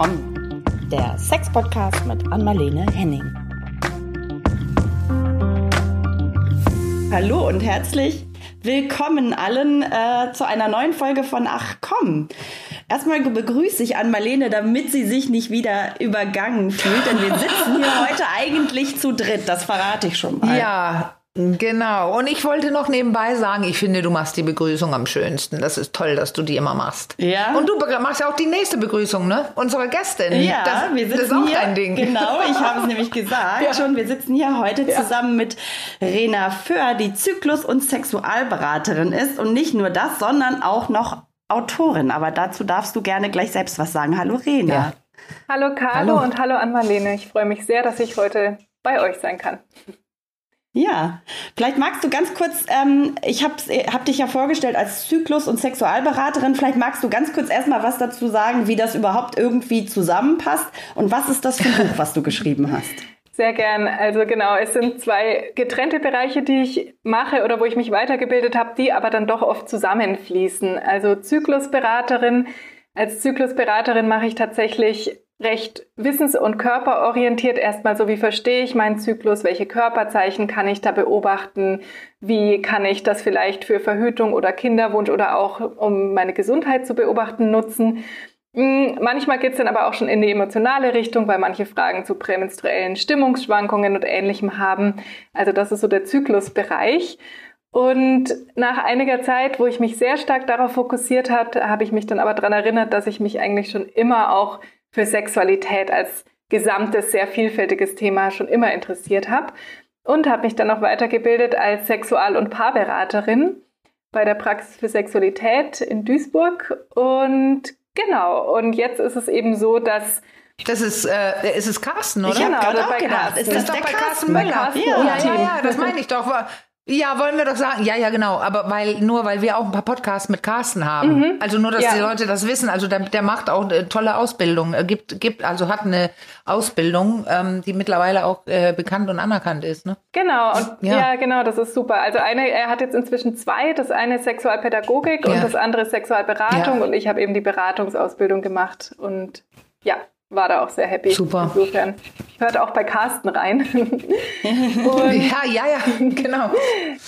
Komm, der Sex-Podcast mit Anmalene Henning. Hallo und herzlich willkommen allen äh, zu einer neuen Folge von Ach komm. Erstmal begrüße ich an Marlene, damit sie sich nicht wieder übergangen fühlt, denn wir sitzen hier heute eigentlich zu dritt, das verrate ich schon mal. Ja, Genau. Und ich wollte noch nebenbei sagen, ich finde, du machst die Begrüßung am schönsten. Das ist toll, dass du die immer machst. Ja. Und du machst ja auch die nächste Begrüßung, ne? Unsere Gästin. Ja, das, wir sitzen das ist auch hier, dein Ding. Genau, ich habe es nämlich gesagt Ja. schon. Wir sitzen hier heute Ja. zusammen mit Rena Föhr, die Zyklus- und Sexualberaterin ist. Und nicht nur das, sondern auch noch Autorin. Aber dazu darfst du gerne gleich selbst was sagen. Hallo Rena. Ja. Hallo Caro Hallo. und hallo an Marlene. Ich freue mich sehr, dass ich heute bei euch sein kann. Ja, vielleicht magst du ganz kurz, ähm, ich habe hab dich ja vorgestellt als Zyklus- und Sexualberaterin, vielleicht magst du ganz kurz erstmal was dazu sagen, wie das überhaupt irgendwie zusammenpasst und was ist das für ein Buch, was du geschrieben hast? Sehr gern. Also genau, es sind zwei getrennte Bereiche, die ich mache oder wo ich mich weitergebildet habe, die aber dann doch oft zusammenfließen. Also Zyklusberaterin. Als Zyklusberaterin mache ich tatsächlich recht wissens- und körperorientiert erstmal so, wie verstehe ich meinen Zyklus, welche Körperzeichen kann ich da beobachten, wie kann ich das vielleicht für Verhütung oder Kinderwunsch oder auch um meine Gesundheit zu beobachten nutzen. Mm, Manchmal geht es dann aber auch schon in die emotionale Richtung, weil manche Fragen zu prämenstruellen Stimmungsschwankungen und Ähnlichem haben. Also das ist so der Zyklusbereich. Und nach einiger Zeit, wo ich mich sehr stark darauf fokussiert hat, habe ich mich dann aber daran erinnert, dass ich mich eigentlich schon immer auch für Sexualität als gesamtes, sehr vielfältiges Thema schon immer interessiert habe. Und habe mich dann auch weitergebildet als Sexual- und Paarberaterin bei der Praxis für Sexualität in Duisburg. Und genau, und jetzt ist es eben so, dass Das ist, äh, ist es Carsten, oder? Ich habe Genau, gerade das auch bei gedacht, Carsten. ist das das ist doch der bei Carsten Carsten? Möller. Ja. ja, ja, ja, das meine ich doch. Ja, wollen wir doch sagen. Ja, ja, genau. Aber weil, nur weil wir auch ein paar Podcasts mit Carsten haben. Also nur, dass Ja. die Leute das wissen. Also der, der macht auch eine tolle Ausbildung. Er gibt, gibt, also hat eine Ausbildung, ähm, die mittlerweile auch äh, bekannt und anerkannt ist, ne? Genau, und Ja. ja. genau, das ist super. Also eine, er hat jetzt inzwischen zwei, das eine ist Sexualpädagogik Ja. und das andere ist Sexualberatung und ich habe eben die Beratungsausbildung gemacht und ja, war da auch sehr happy. Super. Insofern hört auch bei Carsten rein. Ja, ja, ja, genau.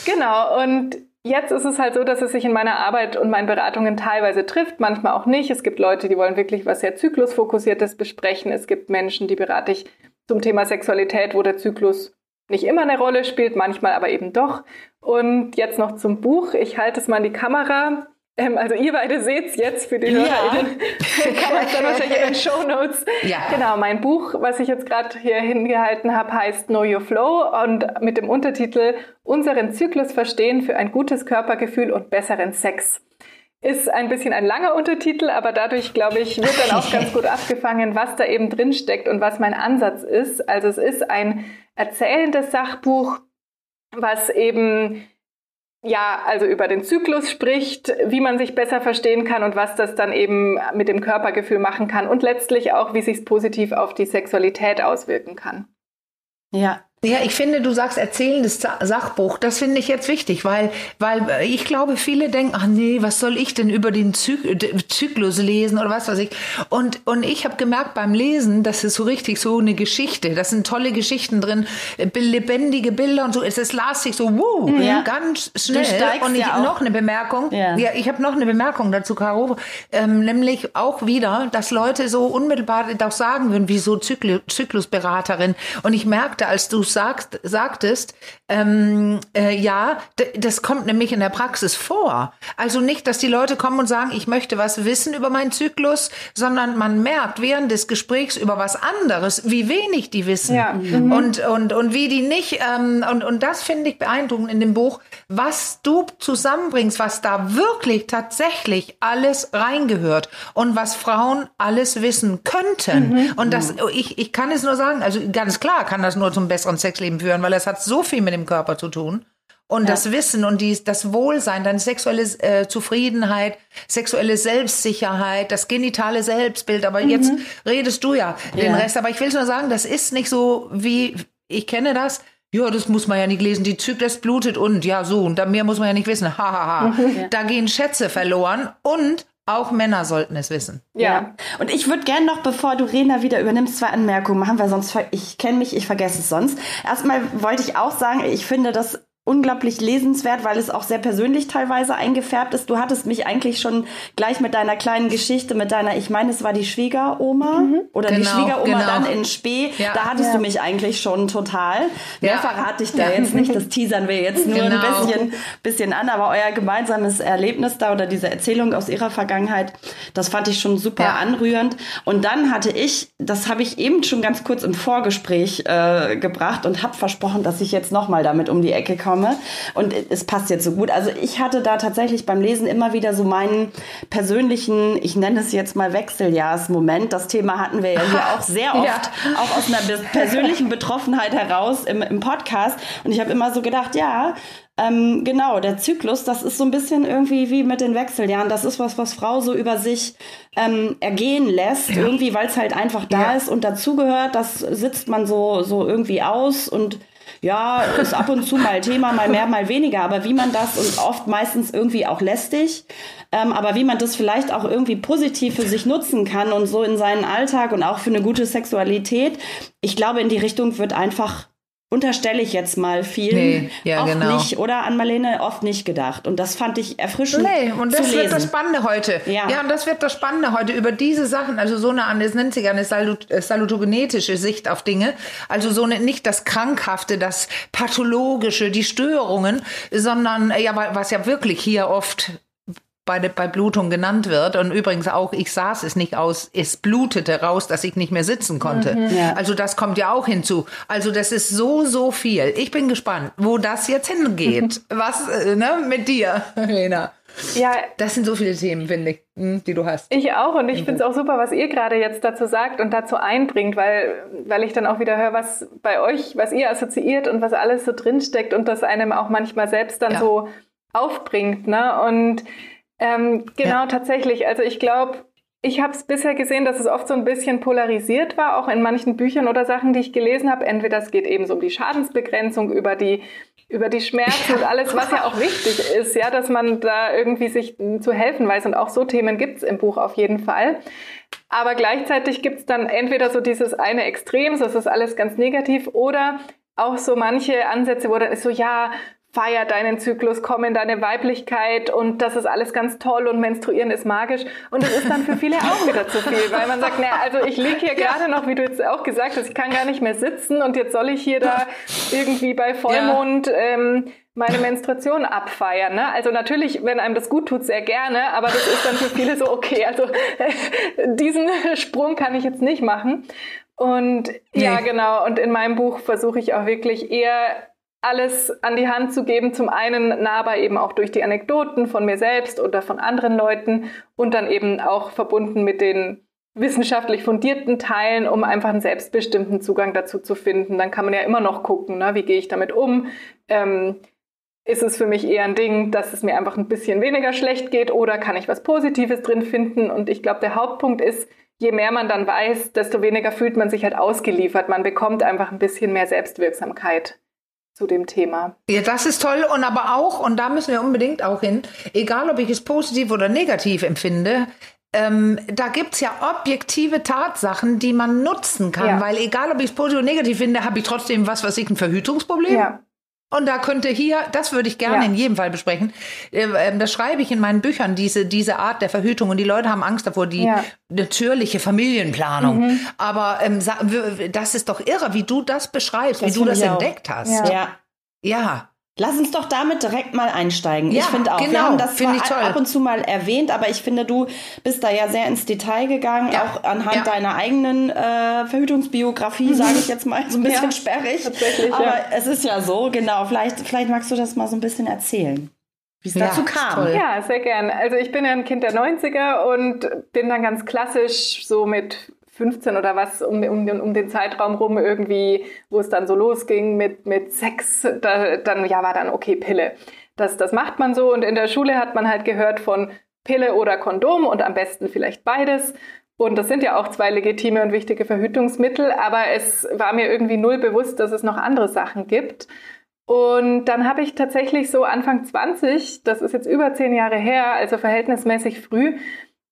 Genau, und jetzt ist es halt so, dass es sich in meiner Arbeit und meinen Beratungen teilweise trifft, manchmal auch nicht. Es gibt Leute, die wollen wirklich was sehr zyklusfokussiertes besprechen. Es gibt Menschen, die berate ich zum Thema Sexualität, wo der Zyklus nicht immer eine Rolle spielt, manchmal aber eben doch. Und jetzt noch zum Buch. Ich halte es mal in die Kamera. Ähm, also ihr beide seht es jetzt für die Ja. HörerInnen. Kann man es dann wahrscheinlich in den Shownotes. Ja. Genau, mein Buch, was ich jetzt gerade hier hingehalten habe, heißt Know Your Flow und mit dem Untertitel Unseren Zyklus verstehen für ein gutes Körpergefühl und besseren Sex. Ist ein bisschen ein langer Untertitel, aber dadurch, glaube ich, wird dann auch ganz gut abgefangen, was da eben drin steckt und was mein Ansatz ist. Also es ist ein erzählendes Sachbuch, was eben ja, also über den Zyklus spricht, wie man sich besser verstehen kann und was das dann eben mit dem Körpergefühl machen kann und letztlich auch, wie sich es positiv auf die Sexualität auswirken kann. Ja, Ja, ich finde, du sagst erzählendes Sa- Sachbuch. Das finde ich jetzt wichtig, weil, weil äh, ich glaube, viele denken, ach nee, was soll ich denn über den Zyklus lesen oder was weiß ich. Und, und ich habe gemerkt beim Lesen, das ist so richtig so eine Geschichte. Da sind tolle Geschichten drin, äh, lebendige Bilder und so. Es ist las sich so, wow, Ja. ganz schnell. Und ich ja auch- noch eine Bemerkung. Ja. ja ich habe noch eine Bemerkung dazu, Caro. Ähm, nämlich auch wieder, dass Leute so unmittelbar doch sagen würden, wieso Zyklu Zyklusberaterin. Und ich merkte, als du sagst, sagtest, ähm, äh, ja, das kommt nämlich in der Praxis vor. Also nicht, dass die Leute kommen und sagen, ich möchte was wissen über meinen Zyklus, sondern man merkt während des Gesprächs über was anderes, wie wenig die wissen. Ja. Und, und, und wie die nicht, ähm, und, und das finde ich beeindruckend in dem Buch, was du zusammenbringst, was da wirklich tatsächlich alles reingehört und was Frauen alles wissen könnten. Und das, ich, ich kann es nur sagen, also ganz klar kann das nur zum besseren Sexleben führen, weil es hat so viel mit dem Körper zu tun. Und das Wissen und die, das Wohlsein, deine sexuelle äh, Zufriedenheit, sexuelle Selbstsicherheit, das genitale Selbstbild. Aber jetzt redest du ja den Ja. Rest. Aber ich will nur sagen, das ist nicht so wie, ich kenne das. Ja, das muss man ja nicht lesen. Die Zyklus blutet und ja, so. Und da mehr muss man ja nicht wissen. Hahaha. Da gehen Schätze verloren. Und Auch Männer sollten es wissen. Ja. ja. Und ich würde gerne noch, bevor du Rena wieder übernimmst, zwei Anmerkungen machen, weil sonst, ich kenne mich, ich vergesse es sonst. Erstmal wollte ich auch sagen, ich finde das unglaublich lesenswert, weil es auch sehr persönlich teilweise eingefärbt ist. Du hattest mich eigentlich schon gleich mit deiner kleinen Geschichte, mit deiner, ich meine, es war die Schwiegeroma mhm. oder genau, die Schwiegeroma genau. dann in Spee. Ja. Da hattest ja. du mich eigentlich schon total. Mehr ja. verrate ich da jetzt nicht. Das teasern wir jetzt nur genau. ein bisschen, bisschen an. Aber euer gemeinsames Erlebnis da oder diese Erzählung aus ihrer Vergangenheit, das fand ich schon super anrührend. Und dann hatte ich, das habe ich eben schon ganz kurz im Vorgespräch äh, gebracht und habe versprochen, dass ich jetzt nochmal damit um die Ecke komme komme. Und es passt jetzt so gut. Also ich hatte da tatsächlich beim Lesen immer wieder so meinen persönlichen, ich nenne es jetzt mal Wechseljahrsmoment. Das Thema hatten wir ja hier auch sehr oft, ja. auch aus einer persönlichen Betroffenheit heraus im, im Podcast. Und ich habe immer so gedacht, ja, ähm, genau, der Zyklus, das ist so ein bisschen irgendwie wie mit den Wechseljahren. Das ist was, was Frau so über sich ähm, ergehen lässt, ja. irgendwie, weil es halt einfach da ja. ist und dazugehört. Das sitzt man so, so irgendwie aus und ja, ist ab und zu mal Thema, mal mehr, mal weniger, aber wie man das und oft meistens irgendwie auch lästig, ähm, aber wie man das vielleicht auch irgendwie positiv für sich nutzen kann und so in seinen Alltag und auch für eine gute Sexualität, ich glaube, in die Richtung wird einfach unterstelle ich jetzt mal vielen, nee, ja, oft genau. nicht, oder an Marlene oft nicht gedacht. Und das fand ich erfrischend. Nee, und das wird das Spannende heute. Ja. ja, und das wird das Spannende heute über diese Sachen, also so eine, es nennt sich eine Salut, äh, salutogenetische Sicht auf Dinge, also so eine, nicht das Krankhafte, das Pathologische, die Störungen, sondern, ja, was ja wirklich hier oft bei, bei Blutung genannt wird. Und übrigens auch, ich saß es nicht aus, es blutete raus, dass ich nicht mehr sitzen konnte. Mhm, ja. Also das kommt ja auch hinzu. Also das ist so, so viel. Ich bin gespannt, wo das jetzt hingeht. Was äh, ne, mit dir, Rena? Ja, das sind so viele Themen, finde ich, hm, die du hast. Ich auch und ich finde es auch super, was ihr gerade jetzt dazu sagt und dazu einbringt, weil, weil ich dann auch wieder höre, was bei euch, was ihr assoziiert und was alles so drinsteckt und das einem auch manchmal selbst dann ja. so aufbringt. Ne? Und ähm, genau, ja. tatsächlich. Also ich glaube, ich habe es bisher gesehen, dass es oft so ein bisschen polarisiert war, auch in manchen Büchern oder Sachen, die ich gelesen habe. Entweder es geht eben so um die Schadensbegrenzung, über die über die Schmerzen und alles, was ja auch wichtig ist, ja, dass man da irgendwie sich zu helfen weiß. Und auch so Themen gibt es im Buch auf jeden Fall. Aber gleichzeitig gibt es dann entweder so dieses eine Extrem, so ist das alles ganz negativ, oder auch so manche Ansätze, wo dann ist so, ja, feier deinen Zyklus, komm in deine Weiblichkeit und das ist alles ganz toll und menstruieren ist magisch. Und es ist dann für viele auch wieder zu viel, weil man sagt, naja, also ich liege hier gerade noch, wie du jetzt auch gesagt hast, ich kann gar nicht mehr sitzen und jetzt soll ich hier da irgendwie bei Vollmond ja. ähm, meine Menstruation abfeiern. Ne? Also natürlich, wenn einem das gut tut, sehr gerne, aber das ist dann für viele so, okay, also diesen Sprung kann ich jetzt nicht machen. Und nee. ja, genau. Und in meinem Buch versuche ich auch wirklich eher alles an die Hand zu geben. Zum einen nahbar eben auch durch die Anekdoten von mir selbst oder von anderen Leuten und dann eben auch verbunden mit den wissenschaftlich fundierten Teilen, um einfach einen selbstbestimmten Zugang dazu zu finden. Dann kann man ja immer noch gucken, ne, wie gehe ich damit um. Ähm, ist es für mich eher ein Ding, dass es mir einfach ein bisschen weniger schlecht geht oder kann ich was Positives drin finden? Und ich glaube, der Hauptpunkt ist, je mehr man dann weiß, desto weniger fühlt man sich halt ausgeliefert. Man bekommt einfach ein bisschen mehr Selbstwirksamkeit zu dem Thema. Ja, das ist toll und aber auch, und da müssen wir unbedingt auch hin, egal ob ich es positiv oder negativ empfinde, ähm, da gibt es ja objektive Tatsachen, die man nutzen kann, ja. weil egal ob ich es positiv oder negativ finde, habe ich trotzdem was, was ich ein Verhütungsproblem. Ja. Und da könnte hier, das würde ich gerne ja. in jedem Fall besprechen. Äh, ähm, das schreibe ich in meinen Büchern, diese, diese Art der Verhütung. Und die Leute haben Angst davor, die ja. natürliche Familienplanung. Mhm. Aber ähm, das ist doch irre, wie du das beschreibst, das wie du das entdeckt hast. Ja. ja. Lass uns doch damit direkt mal einsteigen. Ja, ich finde auch, genau, wir haben das zwar ab und zu mal erwähnt, aber ich finde, du bist da ja sehr ins Detail gegangen, ja, auch anhand ja. deiner eigenen äh, Verhütungsbiografie, sage ich jetzt mal, so ein bisschen ja, sperrig. Tatsächlich, aber es ist ja so, genau. Vielleicht, vielleicht magst du das mal so ein bisschen erzählen. Wie es dazu kam. Toll. Ja, sehr gern. Also ich bin ja ein Kind der 90er und bin dann ganz klassisch so mit 15 oder was um, um, um den Zeitraum rum irgendwie, wo es dann so losging mit, mit Sex, da, dann ja war dann okay, Pille. Das, das macht man so und in der Schule hat man halt gehört von Pille oder Kondom und am besten vielleicht beides. Und das sind ja auch zwei legitime und wichtige Verhütungsmittel, aber es war mir irgendwie null bewusst, dass es noch andere Sachen gibt. Und dann habe ich tatsächlich so Anfang 20, das ist jetzt über zehn Jahre her, also verhältnismäßig früh,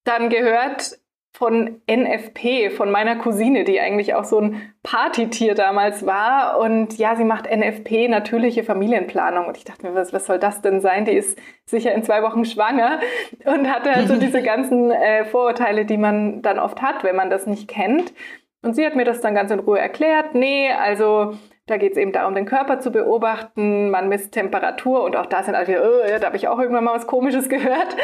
dann gehört von NFP, von meiner Cousine, die eigentlich auch so ein Partytier damals war. Und ja, sie macht NFP, natürliche Familienplanung. Und ich dachte mir, was, was soll das denn sein? Die ist sicher in zwei Wochen schwanger und hatte also diese ganzen äh, Vorurteile, die man dann oft hat, wenn man das nicht kennt. Und sie hat mir das dann ganz in Ruhe erklärt. Nee, also da geht es eben darum, den Körper zu beobachten. Man misst Temperatur und auch da sind alle, oh, da habe ich auch irgendwann mal was Komisches gehört.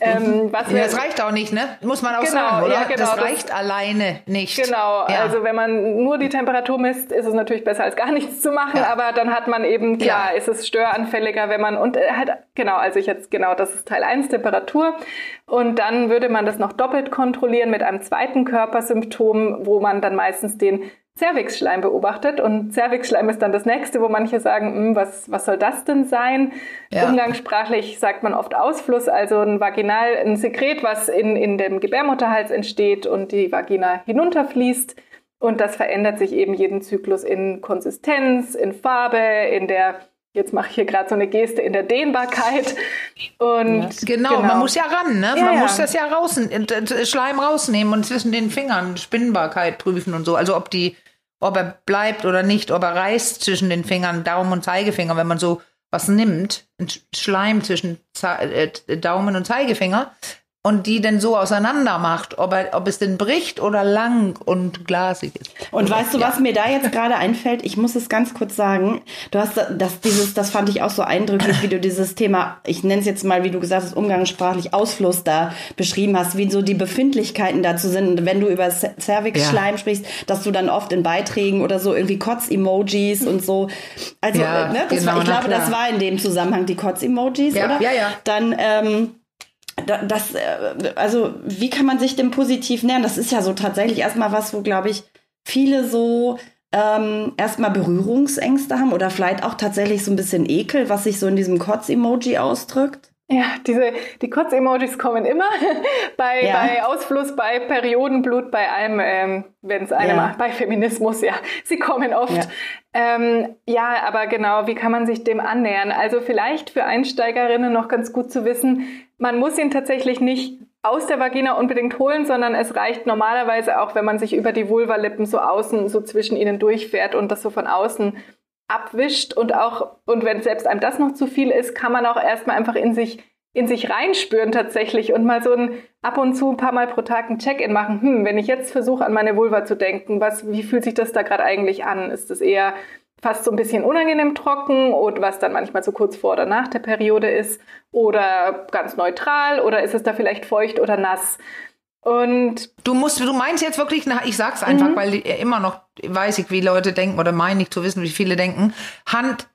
Ähm, was ja, das reicht auch nicht, ne? Muss man auch genau, sagen, oder? Ja, genau, das reicht das, alleine nicht. Genau, ja. also wenn man nur die Temperatur misst, ist es natürlich besser als gar nichts zu machen, ja. aber dann hat man eben, klar, ist es störanfälliger, wenn man, und äh, halt, genau, also ich jetzt, genau, das ist Teil 1, Temperatur. Und dann würde man das noch doppelt kontrollieren mit einem zweiten Körpersymptom, wo man dann meistens den Zervixschleim beobachtet. Und Zervixschleim ist dann das nächste, wo manche sagen, hm, was, was soll das denn sein? Ja. Umgangssprachlich sagt man oft Ausfluss, also ein Vaginal, ein Sekret, was in, in dem Gebärmutterhals entsteht und die Vagina hinunterfließt. Und das verändert sich eben jeden Zyklus in Konsistenz, in Farbe, in der Jetzt mache ich hier gerade so eine Geste in der Dehnbarkeit. Und ja. genau, genau, man muss ja ran, ne? Ja, man ja. muss das ja raus, Schleim rausnehmen und zwischen den Fingern Spinnbarkeit prüfen und so. Also ob die, ob er bleibt oder nicht, ob er reißt zwischen den Fingern, Daumen und Zeigefinger, wenn man so was nimmt, Schleim zwischen äh, Daumen und Zeigefinger, und die denn so auseinander macht, ob, er, ob es denn bricht oder lang und glasig ist. Und weißt du, was mir da jetzt gerade einfällt? Ich muss es ganz kurz sagen. Du hast das, dieses, das fand ich auch so eindrücklich, wie du dieses Thema, ich nenne es jetzt mal, wie du gesagt hast, umgangssprachlich Ausfluss da beschrieben hast, wie so die Befindlichkeiten dazu sind. Und wenn du über Cervix-Schleim ja. sprichst, dass du dann oft in Beiträgen oder so irgendwie Kotz-Emojis und so. Also, ja, ne, das genau, war, ich glaube, klar. das war in dem Zusammenhang die Kotz-Emojis, ja, oder? Ja, ja. Dann, ähm, das, äh, also wie kann man sich dem positiv nähern? Das ist ja so tatsächlich erstmal was, wo, glaube ich, viele so ähm, erstmal Berührungsängste haben oder vielleicht auch tatsächlich so ein bisschen Ekel, was sich so in diesem Kotz-Emoji ausdrückt. Ja, diese, die Kotz-Emojis kommen immer. bei, ja. bei Ausfluss, bei Periodenblut, bei allem, ähm, wenn es einem, ja. bei Feminismus, ja, sie kommen oft. Ja. Ähm, ja, aber genau, wie kann man sich dem annähern? Also vielleicht für Einsteigerinnen noch ganz gut zu wissen, man muss ihn tatsächlich nicht aus der Vagina unbedingt holen, sondern es reicht normalerweise auch, wenn man sich über die Vulvalippen so außen, so zwischen ihnen durchfährt und das so von außen abwischt und auch, und wenn selbst einem das noch zu viel ist, kann man auch erstmal einfach in sich, in sich reinspüren tatsächlich und mal so ein ab und zu ein paar Mal pro Tag ein Check-in machen. Hm, wenn ich jetzt versuche, an meine Vulva zu denken, was, wie fühlt sich das da gerade eigentlich an? Ist das eher fast so ein bisschen unangenehm trocken und was dann manchmal so kurz vor oder nach der Periode ist oder ganz neutral oder ist es da vielleicht feucht oder nass? Und du musst, du meinst jetzt wirklich, ich sag's einfach, mhm. weil immer noch weiß ich, wie Leute denken oder meinen nicht zu wissen, wie viele denken. Hand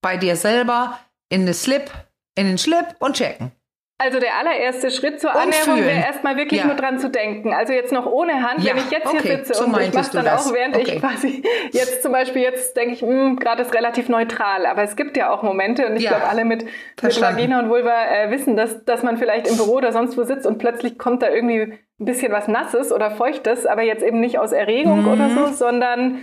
bei dir selber in den Slip, in den Slip und checken. Also der allererste Schritt zur Annäherung wäre erstmal wirklich ja. nur dran zu denken. Also jetzt noch ohne Hand, ja, wenn ich jetzt okay. hier sitze so und ich mache dann auch, während okay. ich quasi jetzt zum Beispiel jetzt denke ich, hm, gerade ist relativ neutral, aber es gibt ja auch Momente und ich ja. glaube alle mit, mit Vagina und Vulva äh, wissen, dass, dass man vielleicht im Büro oder sonst wo sitzt und plötzlich kommt da irgendwie ein bisschen was Nasses oder Feuchtes, aber jetzt eben nicht aus Erregung mhm. oder so, sondern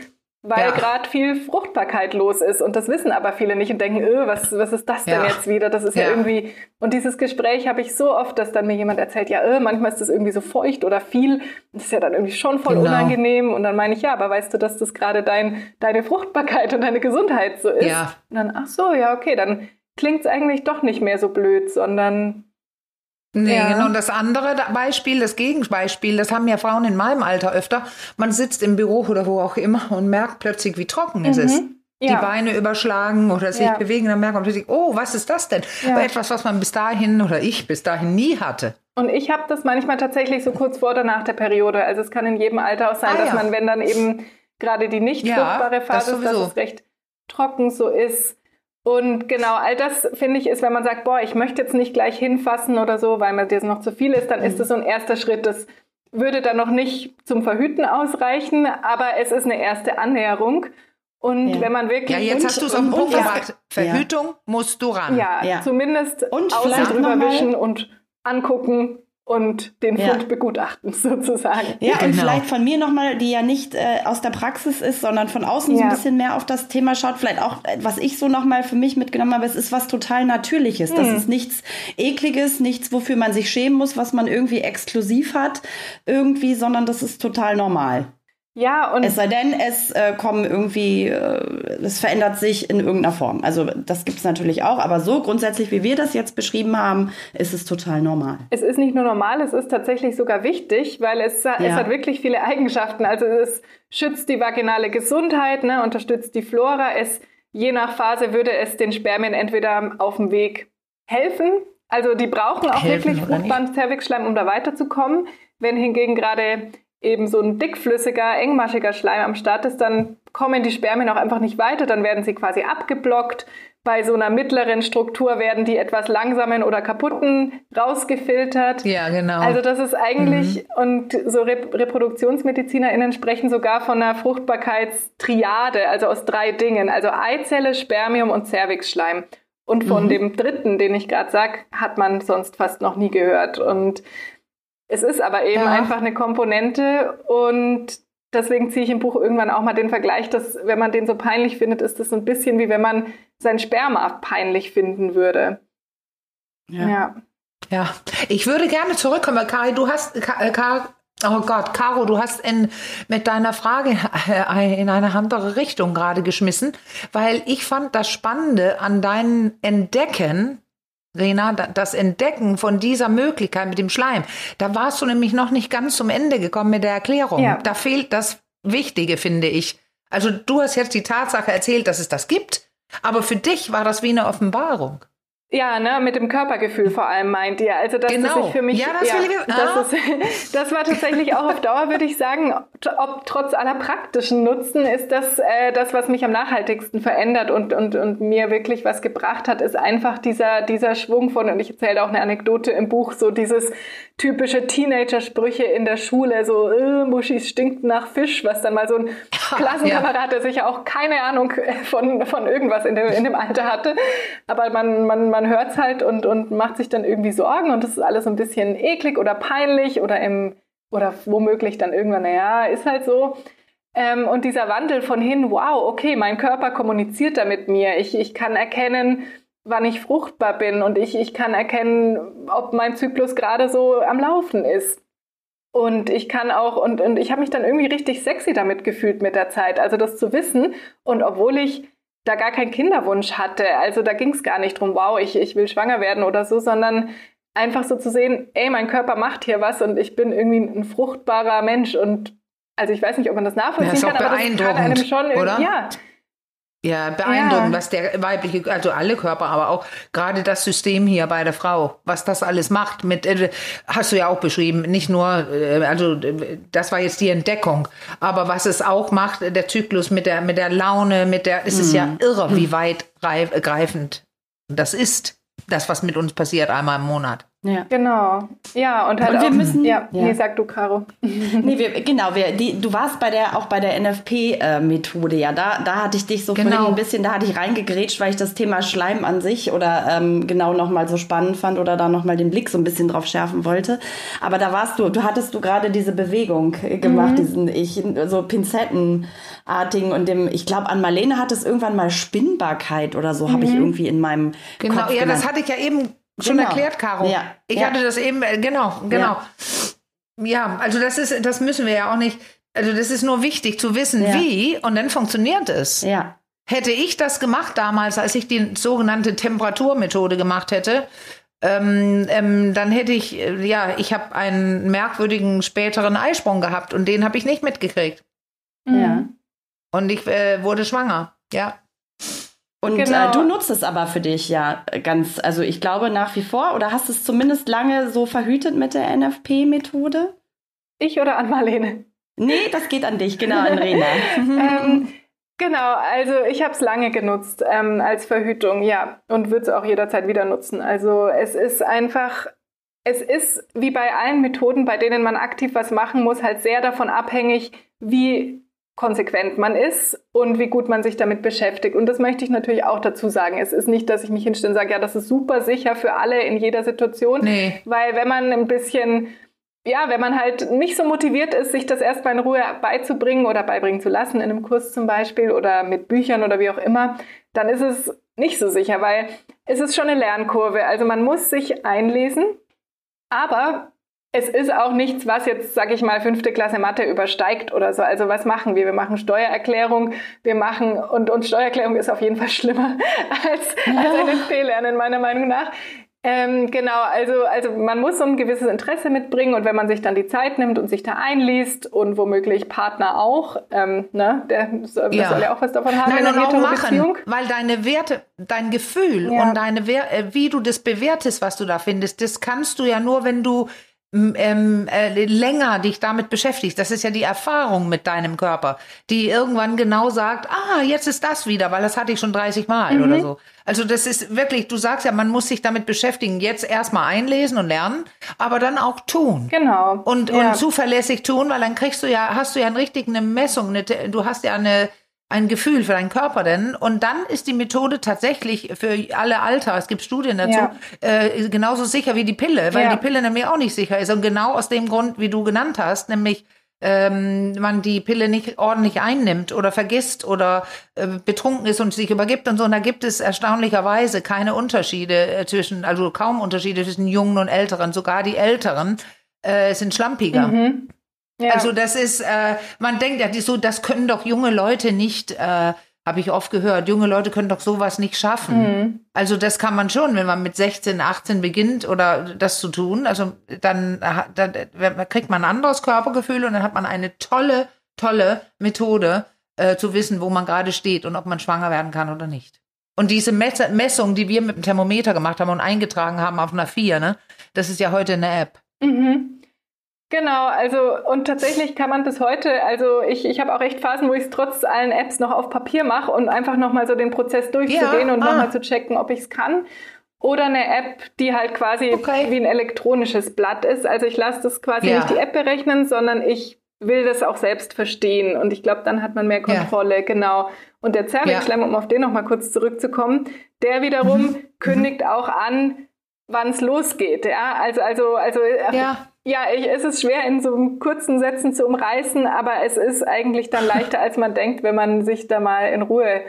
weil ja. gerade viel Fruchtbarkeit los ist. Und das wissen aber viele nicht und denken, öh, was, was ist das denn ja. jetzt wieder? Das ist ja. ja, irgendwie. Und dieses Gespräch habe ich so oft, dass dann mir jemand erzählt, ja, öh, manchmal ist das irgendwie so feucht oder viel. Das ist ja dann irgendwie schon voll genau. unangenehm. Und dann meine ich, ja, aber weißt du, dass das gerade dein, deine Fruchtbarkeit und deine Gesundheit so ist? Ja. Und dann, ach so, ja, okay, dann klingt es eigentlich doch nicht mehr so blöd, sondern Nee, ja. genau. Und das andere Beispiel, das Gegenbeispiel, das haben ja Frauen in meinem Alter öfter. Man sitzt im Büro oder wo auch immer und merkt plötzlich, wie trocken mhm. es ist. Ja. Die Beine überschlagen oder sich ja. bewegen, dann merkt man plötzlich, oh, was ist das denn? Ja. Etwas, was man bis dahin oder ich bis dahin nie hatte. Und ich habe das manchmal tatsächlich so kurz vor oder nach der Periode. Also es kann in jedem Alter auch sein, ah, dass man, wenn dann eben gerade die nicht fruchtbare Phase ist, dass es recht trocken so ist. Und genau, all das finde ich ist, wenn man sagt, boah, ich möchte jetzt nicht gleich hinfassen oder so, weil mir das noch zu viel ist, dann mhm. ist das so ein erster Schritt. Das würde dann noch nicht zum Verhüten ausreichen, aber es ist eine erste Annäherung. Und ja. wenn man wirklich. Ja, jetzt hast du es auf den Punkt gebracht. Verhütung ja. musst du ran. Ja, ja. zumindest und außen drüber wischen und angucken und den Fund ja. begutachten sozusagen. Ja, genau. und vielleicht von mir nochmal, die ja nicht äh, aus der Praxis ist, sondern von außen ja. so ein bisschen mehr auf das Thema schaut. Vielleicht auch, äh, was ich so nochmal für mich mitgenommen habe, es ist was total Natürliches. Hm. Das ist nichts Ekliges, nichts, wofür man sich schämen muss, was man irgendwie exklusiv hat, irgendwie, sondern das ist total normal. Ja, und. Es sei denn, es äh, kommen irgendwie, äh, es verändert sich in irgendeiner Form. Also das gibt es natürlich auch, aber so grundsätzlich, wie wir das jetzt beschrieben haben, ist es total normal. Es ist nicht nur normal, es ist tatsächlich sogar wichtig, weil es, ja. es hat wirklich viele Eigenschaften. Also es schützt die vaginale Gesundheit, ne, unterstützt die Flora. Es, je nach Phase würde es den Spermien entweder auf dem Weg helfen. Also die brauchen auch helfen, wirklich fruchtbaren Zervixschleim, um da weiterzukommen. Wenn hingegen gerade eben so ein dickflüssiger, engmaschiger Schleim am Start ist, dann kommen die Spermien auch einfach nicht weiter, dann werden sie quasi abgeblockt. Bei so einer mittleren Struktur werden die etwas langsamen oder kaputten rausgefiltert. Ja, genau. Also das ist eigentlich, mhm. und so Rep ReproduktionsmedizinerInnen sprechen sogar von einer Fruchtbarkeitstriade, also aus drei Dingen. Also Eizelle, Spermium und Cervixschleim. Und von mhm. dem dritten, den ich gerade sag, hat man sonst fast noch nie gehört. Und es ist aber eben ja. einfach eine Komponente und deswegen ziehe ich im Buch irgendwann auch mal den Vergleich, dass wenn man den so peinlich findet, ist das so ein bisschen wie wenn man sein Sperma peinlich finden würde. Ja. Ja, ja. ich würde gerne zurückkommen. Kari, du hast, Kar, oh Gott, Caro, du hast in, mit deiner Frage äh, in eine andere Richtung gerade geschmissen, weil ich fand das Spannende an deinem Entdecken, Rena, das Entdecken von dieser Möglichkeit mit dem Schleim, da warst du nämlich noch nicht ganz zum Ende gekommen mit der Erklärung. Ja. Da fehlt das Wichtige, finde ich. Also du hast jetzt die Tatsache erzählt, dass es das gibt, aber für dich war das wie eine Offenbarung. Ja, ne, mit dem Körpergefühl vor allem meint ihr. Also das genau. ist für mich. Ja, das, ja, ich, ah. das, ist, das war tatsächlich auch auf Dauer, würde ich sagen, ob trotz aller praktischen Nutzen ist das äh, das, was mich am nachhaltigsten verändert und, und, und mir wirklich was gebracht hat, ist einfach dieser, dieser Schwung von, und ich erzähle auch eine Anekdote im Buch, so dieses typische Teenager-Sprüche in der Schule, so äh, Muschis stinkt nach Fisch, was dann mal so ein Klassenkamerad, ja. der sicher auch keine Ahnung von, von irgendwas in dem, in dem Alter hatte. Aber man, man, man hört es halt und, und macht sich dann irgendwie Sorgen und das ist alles so ein bisschen eklig oder peinlich oder im oder womöglich dann irgendwann, naja, ist halt so. Ähm, und dieser Wandel von hin, wow, okay, mein Körper kommuniziert da mit mir. Ich, ich kann erkennen, wann ich fruchtbar bin und ich, ich kann erkennen, ob mein Zyklus gerade so am Laufen ist. Und ich kann auch, und, und ich habe mich dann irgendwie richtig sexy damit gefühlt mit der Zeit. Also das zu wissen. Und obwohl ich da gar keinen Kinderwunsch hatte. Also da ging es gar nicht drum, wow, ich, ich will schwanger werden oder so, sondern einfach so zu sehen, ey, mein Körper macht hier was und ich bin irgendwie ein fruchtbarer Mensch und also ich weiß nicht, ob man das nachvollziehen ja, kann, aber das kann einem schon oder? ja, ja, beeindruckend, ja. was der weibliche, also alle Körper, aber auch gerade das System hier bei der Frau, was das alles macht. Mit, äh, hast du ja auch beschrieben, nicht nur, äh, also das war jetzt die Entdeckung, aber was es auch macht, der Zyklus mit der mit der Laune, mit der, es mhm. ist ja mhm. irre, wie weit greifend das ist, das was mit uns passiert einmal im Monat. Ja. Genau. Ja, und halt und wir auch, müssen. Ja, ja. Nee, sag du, Caro. nee, wir, genau, wir, die, du warst bei der, auch bei der NFP-Methode, ja. Da, da hatte ich dich so genau. vorhin ein bisschen, da hatte ich reingegrätscht, weil ich das Thema Schleim an sich oder ähm, genau nochmal so spannend fand oder da nochmal den Blick so ein bisschen drauf schärfen wollte. Aber da warst du, du hattest du gerade diese Bewegung gemacht, mhm. diesen, ich, so Pinzettenartigen und dem, ich glaube, an Marlene hat es irgendwann mal Spinnbarkeit oder so, mhm. habe ich irgendwie in meinem. Genau, Kopf ja, genannt. das hatte ich ja eben schon genau. erklärt, Caro. Ja. Ich ja. hatte das eben, äh, genau, genau. Ja. ja. also das ist, das müssen wir ja auch nicht. Also das ist nur wichtig zu wissen, wie, und dann funktioniert es. Ja. Hätte ich das gemacht damals, als ich die sogenannte Temperaturmethode gemacht hätte, ähm, ähm, dann hätte ich, äh, ja, ich habe einen merkwürdigen späteren Eisprung gehabt und den habe ich nicht mitgekriegt. Ja. Und ich äh, wurde schwanger, ja. Und äh, genau. äh, du nutzt es aber für dich ja ganz, also ich glaube nach wie vor, oder hast es zumindest lange so verhütet mit der NFP-Methode? Ich oder an Marlene? Nee, das geht an dich, genau, an Rena. ähm, genau, also ich habe es lange genutzt ähm, als Verhütung, ja, und würde es auch jederzeit wieder nutzen. Also es ist einfach, es ist wie bei allen Methoden, bei denen man aktiv was machen muss, halt sehr davon abhängig, wie konsequent man ist und wie gut man sich damit beschäftigt. Und das möchte ich natürlich auch dazu sagen. Es ist nicht, dass ich mich hinstelle und sage, ja, das ist super sicher für alle in jeder Situation. Nee. Weil wenn man ein bisschen, ja, wenn man halt nicht so motiviert ist, sich das erstmal in Ruhe beizubringen oder beibringen zu lassen, in einem Kurs zum Beispiel oder mit Büchern oder wie auch immer, dann ist es nicht so sicher, weil es ist schon eine Lernkurve. Also man muss sich einlesen, aber es ist auch nichts, was jetzt, sag ich mal, fünfte Klasse Mathe übersteigt oder so. Also was machen wir? Wir machen Steuererklärung, wir machen, und, und Steuererklärung ist auf jeden Fall schlimmer als, ja. als NFP-Lernen, meiner Meinung nach. Ähm, genau, also, also man muss so ein gewisses Interesse mitbringen und wenn man sich dann die Zeit nimmt und sich da einliest und womöglich Partner auch, ähm, ne, der soll ja. ja auch was davon haben. Nein, und auch machen, weil deine Werte, dein Gefühl ja. und deine äh, wie du das bewertest, was du da findest, das kannst du ja nur, wenn du ähm, äh, länger dich damit beschäftigst. Das ist ja die Erfahrung mit deinem Körper, die irgendwann genau sagt, ah, jetzt ist das wieder, weil das hatte ich schon 30 Mal mhm. oder so. Also das ist wirklich, du sagst ja, man muss sich damit beschäftigen, jetzt erstmal einlesen und lernen, aber dann auch tun. Genau. Und, ja. und zuverlässig tun, weil dann kriegst du ja, hast du ja richtig eine Messung, eine, du hast ja eine, ein Gefühl für deinen Körper denn. Und dann ist die Methode tatsächlich für alle Alter, es gibt Studien dazu, ja. äh, genauso sicher wie die Pille, weil ja. die Pille nämlich auch nicht sicher ist. Und genau aus dem Grund, wie du genannt hast, nämlich ähm, man die Pille nicht ordentlich einnimmt oder vergisst oder äh, betrunken ist und sich übergibt und so. Und da gibt es erstaunlicherweise keine Unterschiede äh, zwischen, also kaum Unterschiede zwischen Jungen und Älteren. Sogar die Älteren äh, sind schlampiger. Mhm. Ja. Also das ist, äh, man denkt ja, so, das können doch junge Leute nicht, äh, habe ich oft gehört, junge Leute können doch sowas nicht schaffen. Mhm. Also das kann man schon, wenn man mit 16, 18 beginnt oder das zu tun. Also dann, dann kriegt man ein anderes Körpergefühl und dann hat man eine tolle, tolle Methode äh, zu wissen, wo man gerade steht und ob man schwanger werden kann oder nicht. Und diese Messung, die wir mit dem Thermometer gemacht haben und eingetragen haben auf einer 4, ne, das ist ja heute eine App. Mhm. Genau, also und tatsächlich kann man bis heute, also ich, ich habe auch echt Phasen, wo ich es trotz allen Apps noch auf Papier mache und einfach nochmal so den Prozess durchzugehen ja, und ah. nochmal zu checken, ob ich es kann. Oder eine App, die halt quasi okay. wie ein elektronisches Blatt ist. Also ich lasse das quasi ja. nicht die App berechnen, sondern ich will das auch selbst verstehen. Und ich glaube, dann hat man mehr Kontrolle, ja. genau. Und der Zervixschleim, um auf den nochmal kurz zurückzukommen, der wiederum mhm. kündigt auch an, wann es losgeht. Ja, also, also, also ja. Ja, ich, es ist schwer in so kurzen Sätzen zu umreißen, aber es ist eigentlich dann leichter, als man denkt, wenn man sich da mal in Ruhe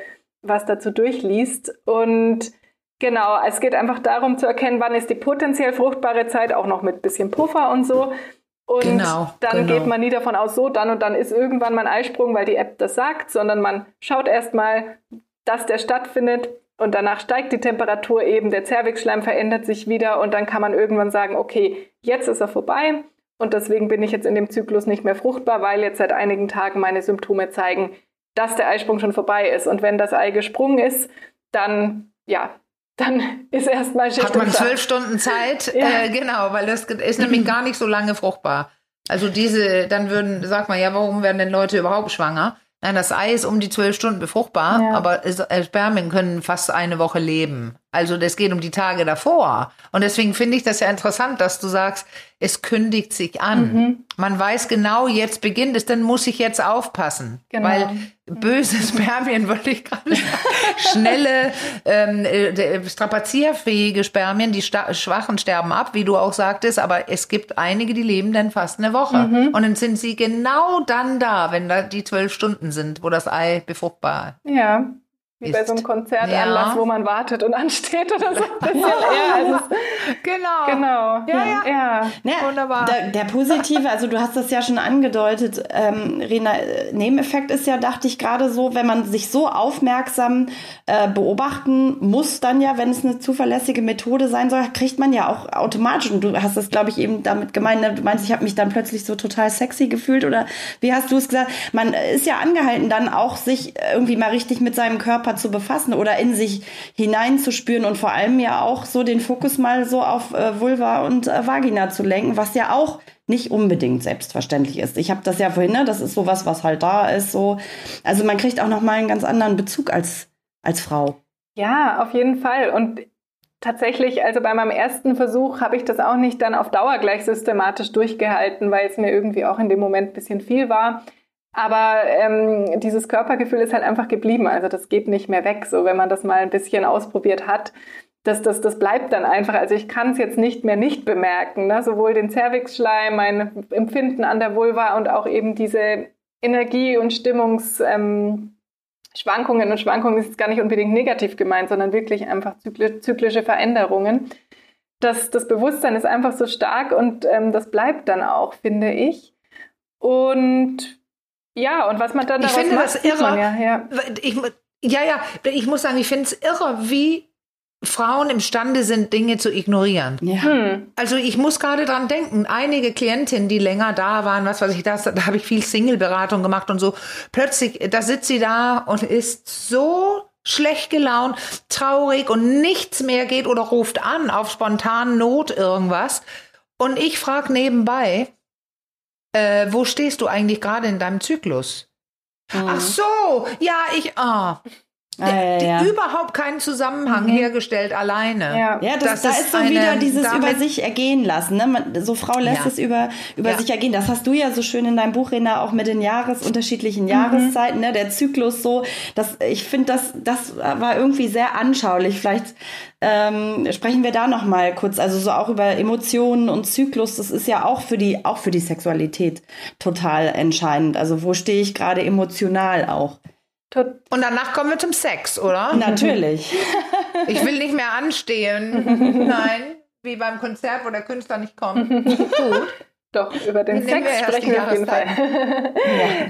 was dazu durchliest. Und genau, es geht einfach darum zu erkennen, wann ist die potenziell fruchtbare Zeit, auch noch mit bisschen Puffer und so. Und genau, dann genau. geht man nie davon aus, so dann und dann ist irgendwann mein Eisprung, weil die App das sagt, sondern man schaut erstmal, dass der stattfindet und danach steigt die Temperatur eben, der Zervixschleim verändert sich wieder und dann kann man irgendwann sagen, okay, jetzt ist er vorbei und deswegen bin ich jetzt in dem Zyklus nicht mehr fruchtbar, weil jetzt seit einigen Tagen meine Symptome zeigen, dass der Eisprung schon vorbei ist. Und wenn das Ei gesprungen ist, dann, ja, dann ist erstmal Schicht Hat man zwölf Stunden Zeit, ja. äh, genau, weil das ist nämlich gar nicht so lange fruchtbar. Also diese, dann würden, sagt man ja, warum werden denn Leute überhaupt schwanger? Nein, das Ei ist um die zwölf Stunden befruchtbar, ja. aber Spermien können fast eine Woche leben. Also das geht um die Tage davor. Und deswegen finde ich das ja interessant, dass du sagst, es kündigt sich an. Mhm. Man weiß genau, jetzt beginnt es, dann muss ich jetzt aufpassen. Genau. Weil böse Spermien, würde ich gerade sagen, schnelle, ähm, äh, strapazierfähige Spermien, die schwachen sterben ab, wie du auch sagtest, aber es gibt einige, die leben dann fast eine Woche. Mhm. Und dann sind sie genau dann da, wenn da die zwölf Stunden sind, wo das Ei befruchtbar ja. Wie bei so einem Konzertanlass, ja. wo man wartet und ansteht oder so ein bisschen eher. Also genau. Genau. Ja, ja. ja. ja Wunderbar. Der, der, positive, also du hast das ja schon angedeutet, ähm, Rena, Nebeneffekt ist ja, dachte ich gerade so, wenn man sich so aufmerksam äh, beobachten muss, dann ja, wenn es eine zuverlässige Methode sein soll, kriegt man ja auch automatisch, und du hast das, glaube ich, eben damit gemeint, ne, du meinst, ich habe mich dann plötzlich so total sexy gefühlt oder wie hast du es gesagt? Man ist ja angehalten, dann auch sich irgendwie mal richtig mit seinem Körper Körper zu befassen oder in sich hineinzuspüren und vor allem ja auch so den Fokus mal so auf äh, Vulva und äh, Vagina zu lenken, was ja auch nicht unbedingt selbstverständlich ist. Ich habe das ja vorhin, ne? das ist sowas, was halt da ist, so. Also man kriegt auch noch mal einen ganz anderen Bezug als als Frau. Ja, auf jeden Fall und Tatsächlich, also bei meinem ersten Versuch habe ich das auch nicht dann auf Dauer gleich systematisch durchgehalten, weil es mir irgendwie auch in dem Moment ein bisschen viel war. Aber ähm, dieses Körpergefühl ist halt einfach geblieben. Also das geht nicht mehr weg, so wenn man das mal ein bisschen ausprobiert hat. Das, das, das bleibt dann einfach. Also ich kann es jetzt nicht mehr nicht bemerken. Ne? Sowohl den Cervixschleim, mein Empfinden an der Vulva und auch eben diese Energie- und Stimmungsschwankungen. Ähm, und Schwankungen ist jetzt gar nicht unbedingt negativ gemeint, sondern wirklich einfach zyklische Veränderungen. Das, das Bewusstsein ist einfach so stark und ähm, das bleibt dann auch, finde ich. Und ja, und was man dann daraus ich finde macht, das irre. Ja, ja. Ich, ja, ja, ich muss sagen, ich finde es irre, wie Frauen imstande sind, Dinge zu ignorieren. Ja. Hm. Also ich muss gerade dran denken, einige Klientinnen, die länger da waren, was weiß ich, das, da habe ich viel Single-Beratung gemacht und so, plötzlich, da sitzt sie da und ist so schlecht gelaunt, traurig und nichts mehr geht oder ruft an auf spontanen Not irgendwas. Und ich frage nebenbei, äh, wo stehst du eigentlich gerade in deinem Zyklus? Mhm. Ach so, ja, ich, ah. Ah, ja, ja. überhaupt keinen Zusammenhang mhm. hergestellt alleine. Ja, ja das, das da ist, ist so eine, wieder dieses über sich ergehen lassen. Ne? Man, so Frau lässt es über, über sich ergehen. Das hast du ja so schön in deinem Buch, Rena, auch mit den Jahres, unterschiedlichen mhm. Jahreszeiten, ne? der Zyklus so. Das, ich finde, das, das war irgendwie sehr anschaulich. Vielleicht ähm, sprechen wir da noch mal kurz, also so auch über Emotionen und Zyklus. Das ist ja auch für die, auch für die Sexualität total entscheidend. Also wo stehe ich gerade emotional auch? Und danach kommen wir zum Sex, oder? Natürlich. Ich will nicht mehr anstehen. Nein, wie beim Konzert, wo der Künstler nicht kommt. Gut. Doch, über den Nehmen Sex wir sprechen wir auf jeden Fall.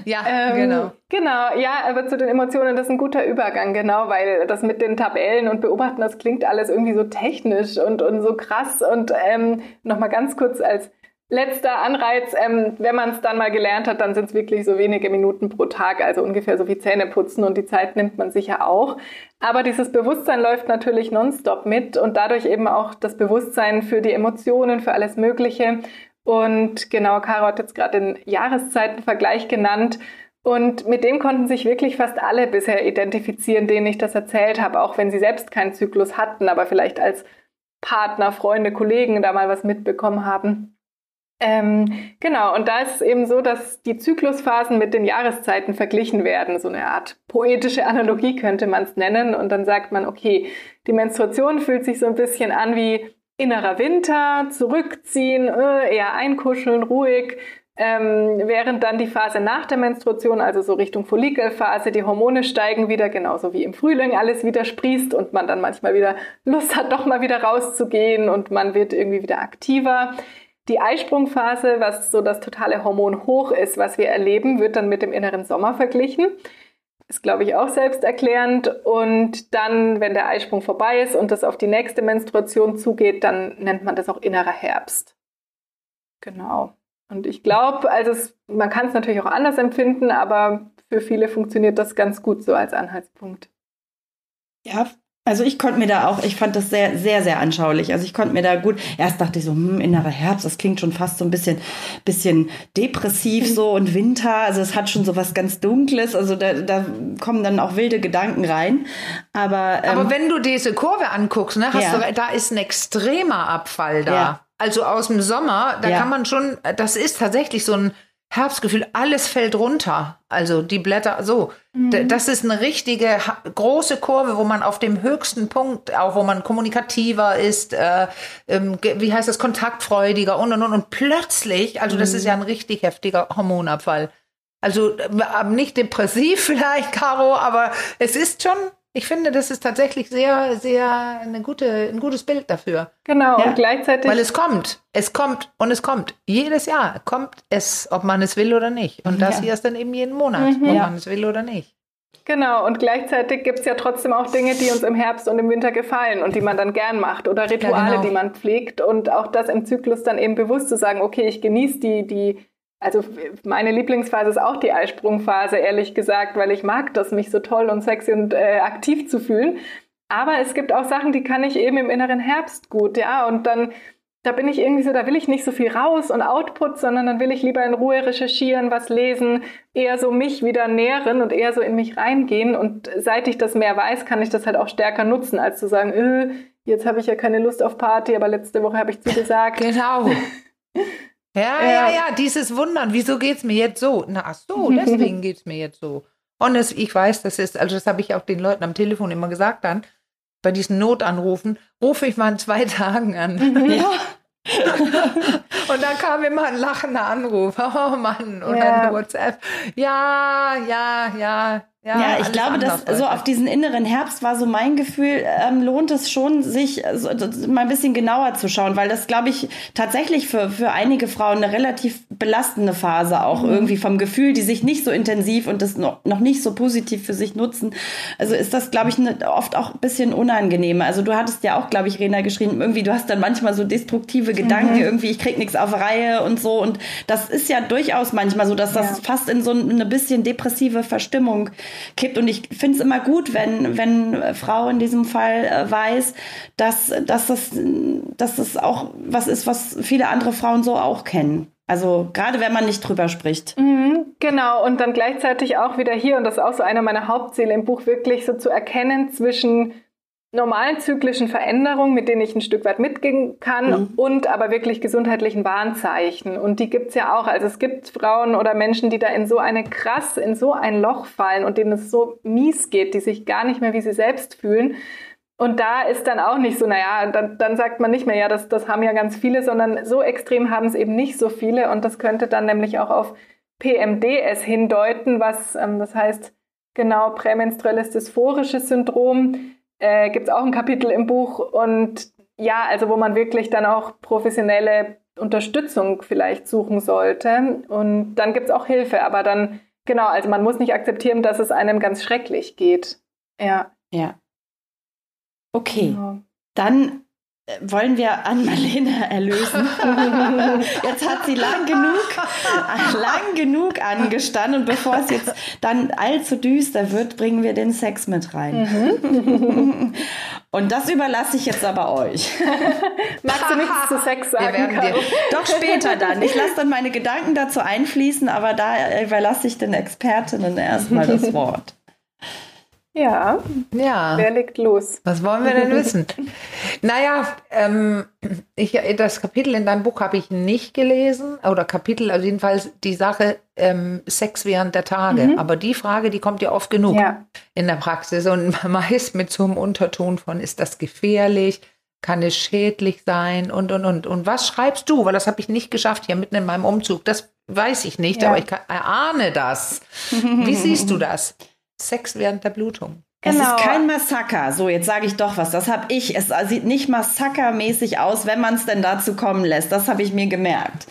ja, ja ähm, genau. Genau, ja, aber zu den Emotionen, das ist ein guter Übergang, genau, weil das mit den Tabellen und Beobachten, das klingt alles irgendwie so technisch und, und so krass. Und ähm, nochmal ganz kurz als Letzter Anreiz, ähm, wenn man es dann mal gelernt hat, dann sind es wirklich so wenige Minuten pro Tag, also ungefähr so wie Zähne putzen und die Zeit nimmt man sicher auch. Aber dieses Bewusstsein läuft natürlich nonstop mit und dadurch eben auch das Bewusstsein für die Emotionen, für alles Mögliche. Und genau, Caro hat jetzt gerade den Jahreszeitenvergleich genannt. Und mit dem konnten sich wirklich fast alle bisher identifizieren, denen ich das erzählt habe, auch wenn sie selbst keinen Zyklus hatten, aber vielleicht als Partner, Freunde, Kollegen da mal was mitbekommen haben. Ähm, genau, und da ist es eben so, dass die Zyklusphasen mit den Jahreszeiten verglichen werden. So eine Art poetische Analogie könnte man es nennen. Und dann sagt man, okay, die Menstruation fühlt sich so ein bisschen an wie innerer Winter, zurückziehen, äh, eher einkuscheln, ruhig. Ähm, während dann die Phase nach der Menstruation, also so Richtung Follikelphase, die Hormone steigen wieder, genauso wie im Frühling alles wieder sprießt und man dann manchmal wieder Lust hat, doch mal wieder rauszugehen und man wird irgendwie wieder aktiver. Die Eisprungphase, was so das totale Hormon hoch ist, was wir erleben, wird dann mit dem inneren Sommer verglichen. Ist, glaube ich, auch selbsterklärend. Und dann, wenn der Eisprung vorbei ist und das auf die nächste Menstruation zugeht, dann nennt man das auch innerer Herbst. Genau. Und ich glaube, also es, man kann es natürlich auch anders empfinden, aber für viele funktioniert das ganz gut so als Anhaltspunkt. Ja, also ich konnte mir da auch, ich fand das sehr, sehr, sehr anschaulich. Also ich konnte mir da gut, erst dachte ich so, hm, innerer Herbst, das klingt schon fast so ein bisschen, bisschen depressiv so und Winter, also es hat schon so was ganz Dunkles, also da, da kommen dann auch wilde Gedanken rein. Aber, ähm, Aber wenn du diese Kurve anguckst, ne, hast ja. du, da ist ein extremer Abfall da. Ja. Also aus dem Sommer, da ja. kann man schon, das ist tatsächlich so ein Herbstgefühl, alles fällt runter. Also die Blätter, so. Mhm. Das ist eine richtige große Kurve, wo man auf dem höchsten Punkt, auch wo man kommunikativer ist, äh, ähm, wie heißt das, kontaktfreudiger und und und. Und plötzlich, also das ist ja ein richtig heftiger Hormonabfall. Also äh, nicht depressiv vielleicht, Caro, aber es ist schon ich finde, das ist tatsächlich sehr, sehr eine gute, ein gutes Bild dafür. Genau, ja? und gleichzeitig. Weil es kommt, es kommt und es kommt. Jedes Jahr kommt es, ob man es will oder nicht. Und das ja. hier ist dann eben jeden Monat, mhm. ob man es will oder nicht. Genau, und gleichzeitig gibt es ja trotzdem auch Dinge, die uns im Herbst und im Winter gefallen und die man dann gern macht oder Rituale, ja, genau. die man pflegt und auch das im Zyklus dann eben bewusst zu sagen, okay, ich genieße die, die also meine Lieblingsphase ist auch die Eisprungphase, ehrlich gesagt, weil ich mag das, mich so toll und sexy und äh, aktiv zu fühlen. Aber es gibt auch Sachen, die kann ich eben im inneren Herbst gut, ja. Und dann, da bin ich irgendwie so, da will ich nicht so viel raus und Output, sondern dann will ich lieber in Ruhe recherchieren, was lesen, eher so mich wieder nähren und eher so in mich reingehen. Und seit ich das mehr weiß, kann ich das halt auch stärker nutzen, als zu sagen, äh, jetzt habe ich ja keine Lust auf Party, aber letzte Woche habe ich zugesagt. Genau. Ja, ja, ja, dieses Wundern, wieso geht es mir jetzt so? Na, ach so, deswegen geht es mir jetzt so. Und es, ich weiß, das ist, also das habe ich auch den Leuten am Telefon immer gesagt dann, bei diesen Notanrufen, rufe ich mal in zwei Tagen an. Ja. und dann kam immer ein lachender Anruf. Oh Mann, oder ja. ein WhatsApp. Ja, ja, ja, ja, ja ich glaube, dass so auf diesen inneren Herbst war so mein Gefühl, ähm, lohnt es schon, sich so, mal ein bisschen genauer zu schauen, weil das, glaube ich, tatsächlich für, für einige Frauen eine relativ belastende Phase auch mhm. irgendwie vom Gefühl, die sich nicht so intensiv und das noch, noch nicht so positiv für sich nutzen. Also ist das, glaube ich, ne, oft auch ein bisschen unangenehm. Also du hattest ja auch, glaube ich, Rena geschrieben, irgendwie du hast dann manchmal so destruktive Gedanken, mhm. irgendwie ich krieg nichts auf Reihe und so und das ist ja durchaus manchmal so, dass das ja. fast in so eine bisschen depressive Verstimmung kippt. Und ich finde es immer gut, wenn, wenn Frau in diesem Fall äh, weiß, dass, dass, das, dass das auch was ist, was viele andere Frauen so auch kennen. Also gerade wenn man nicht drüber spricht. Mhm, genau, und dann gleichzeitig auch wieder hier, und das ist auch so einer meiner Hauptziele im Buch, wirklich so zu erkennen zwischen normalen zyklischen Veränderungen, mit denen ich ein Stück weit mitgehen kann mhm. und aber wirklich gesundheitlichen Warnzeichen. Und die gibt's ja auch. Also es gibt Frauen oder Menschen, die da in so eine krass, in so ein Loch fallen und denen es so mies geht, die sich gar nicht mehr wie sie selbst fühlen. Und da ist dann auch nicht so, naja, dann, dann sagt man nicht mehr, ja, das, das haben ja ganz viele, sondern so extrem haben es eben nicht so viele. Und das könnte dann nämlich auch auf PMDS hindeuten, was ähm, das heißt genau prämenstruelles dysphorisches Syndrom äh, gibt es auch ein Kapitel im Buch und ja, also wo man wirklich dann auch professionelle Unterstützung vielleicht suchen sollte. Und dann gibt es auch Hilfe, aber dann, genau, also man muss nicht akzeptieren, dass es einem ganz schrecklich geht. Ja. Ja. Okay. Genau. Dann wollen wir an Marlene erlösen. jetzt hat sie lang genug, lang genug angestanden und bevor es jetzt dann allzu düster wird, bringen wir den Sex mit rein. Mhm. und das überlasse ich jetzt aber euch. Magst du nichts zu Sex sagen? Wir doch später dann. Ich lasse dann meine Gedanken dazu einfließen, aber da überlasse ich den Expertinnen erstmal das Wort. Ja. Ja. Wer legt los? Was wollen wir denn wissen? naja, ähm, ich, das Kapitel in deinem Buch habe ich nicht gelesen. Oder Kapitel, also jedenfalls die Sache ähm, Sex während der Tage. Mhm. Aber die Frage, die kommt ja oft genug ja. in der Praxis. Und meist mit so einem Unterton von, ist das gefährlich? Kann es schädlich sein? Und, und, und. Und was schreibst du? Weil das habe ich nicht geschafft hier mitten in meinem Umzug. Das weiß ich nicht, ja. aber ich kann, erahne das. Wie siehst du das? Sex während der Blutung. Es genau. ist kein Massaker. So, jetzt sage ich doch was. Das habe ich. Es sieht nicht massakermäßig aus, wenn man es denn dazu kommen lässt. Das habe ich mir gemerkt.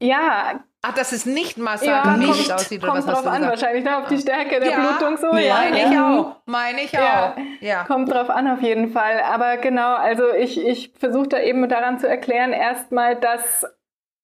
Ja. Ach, das ist nicht massakermäßig ja, aussieht. Kommt drauf an, wahrscheinlich, ne, auf die Stärke der ja, Blutung so. Ja, meine ich auch. Meine ich auch. Ja. Kommt drauf an, auf jeden Fall. Aber genau, also ich, ich versuche da eben daran zu erklären, erstmal, dass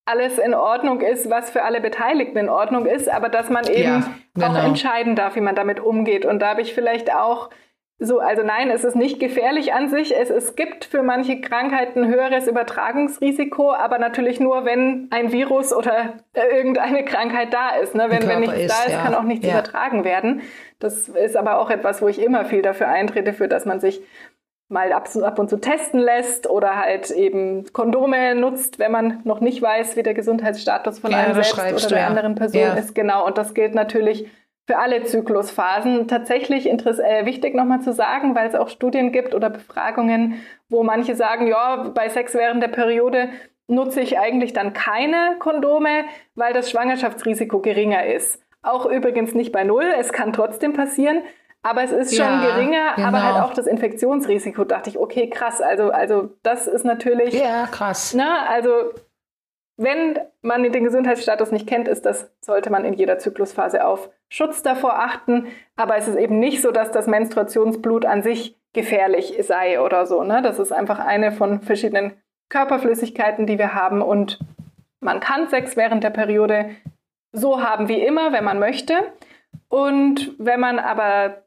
alles in Ordnung ist, was für alle Beteiligten in Ordnung ist, aber dass man eben ja, genau. auch entscheiden darf, wie man damit umgeht. Und da habe ich vielleicht auch so, also nein, es ist nicht gefährlich an sich. Es, es gibt für manche Krankheiten höheres Übertragungsrisiko, aber natürlich nur, wenn ein Virus oder irgendeine Krankheit da ist. Ne? Wenn, wenn nichts ist, da ist, ja. kann auch nichts ja. übertragen werden. Das ist aber auch etwas, wo ich immer viel dafür eintrete, für dass man sich mal ab, ab und zu testen lässt oder halt eben Kondome nutzt, wenn man noch nicht weiß, wie der Gesundheitsstatus von ja, einem selbst oder der ja. anderen Person ja. ist. Genau, und das gilt natürlich für alle Zyklusphasen. Tatsächlich äh, wichtig nochmal zu sagen, weil es auch Studien gibt oder Befragungen, wo manche sagen, ja, bei Sex während der Periode nutze ich eigentlich dann keine Kondome, weil das Schwangerschaftsrisiko geringer ist. Auch übrigens nicht bei Null, es kann trotzdem passieren. Aber es ist schon ja, geringer, genau. aber halt genau. auch das Infektionsrisiko. Dachte ich, okay, krass. Also, also das ist natürlich. Ja, krass. Ne, also wenn man den Gesundheitsstatus nicht kennt, ist das, sollte man in jeder Zyklusphase auf Schutz davor achten. Aber es ist eben nicht so, dass das Menstruationsblut an sich gefährlich sei oder so. Ne? Das ist einfach eine von verschiedenen Körperflüssigkeiten, die wir haben. Und man kann Sex während der Periode so haben wie immer, wenn man möchte. Und wenn man aber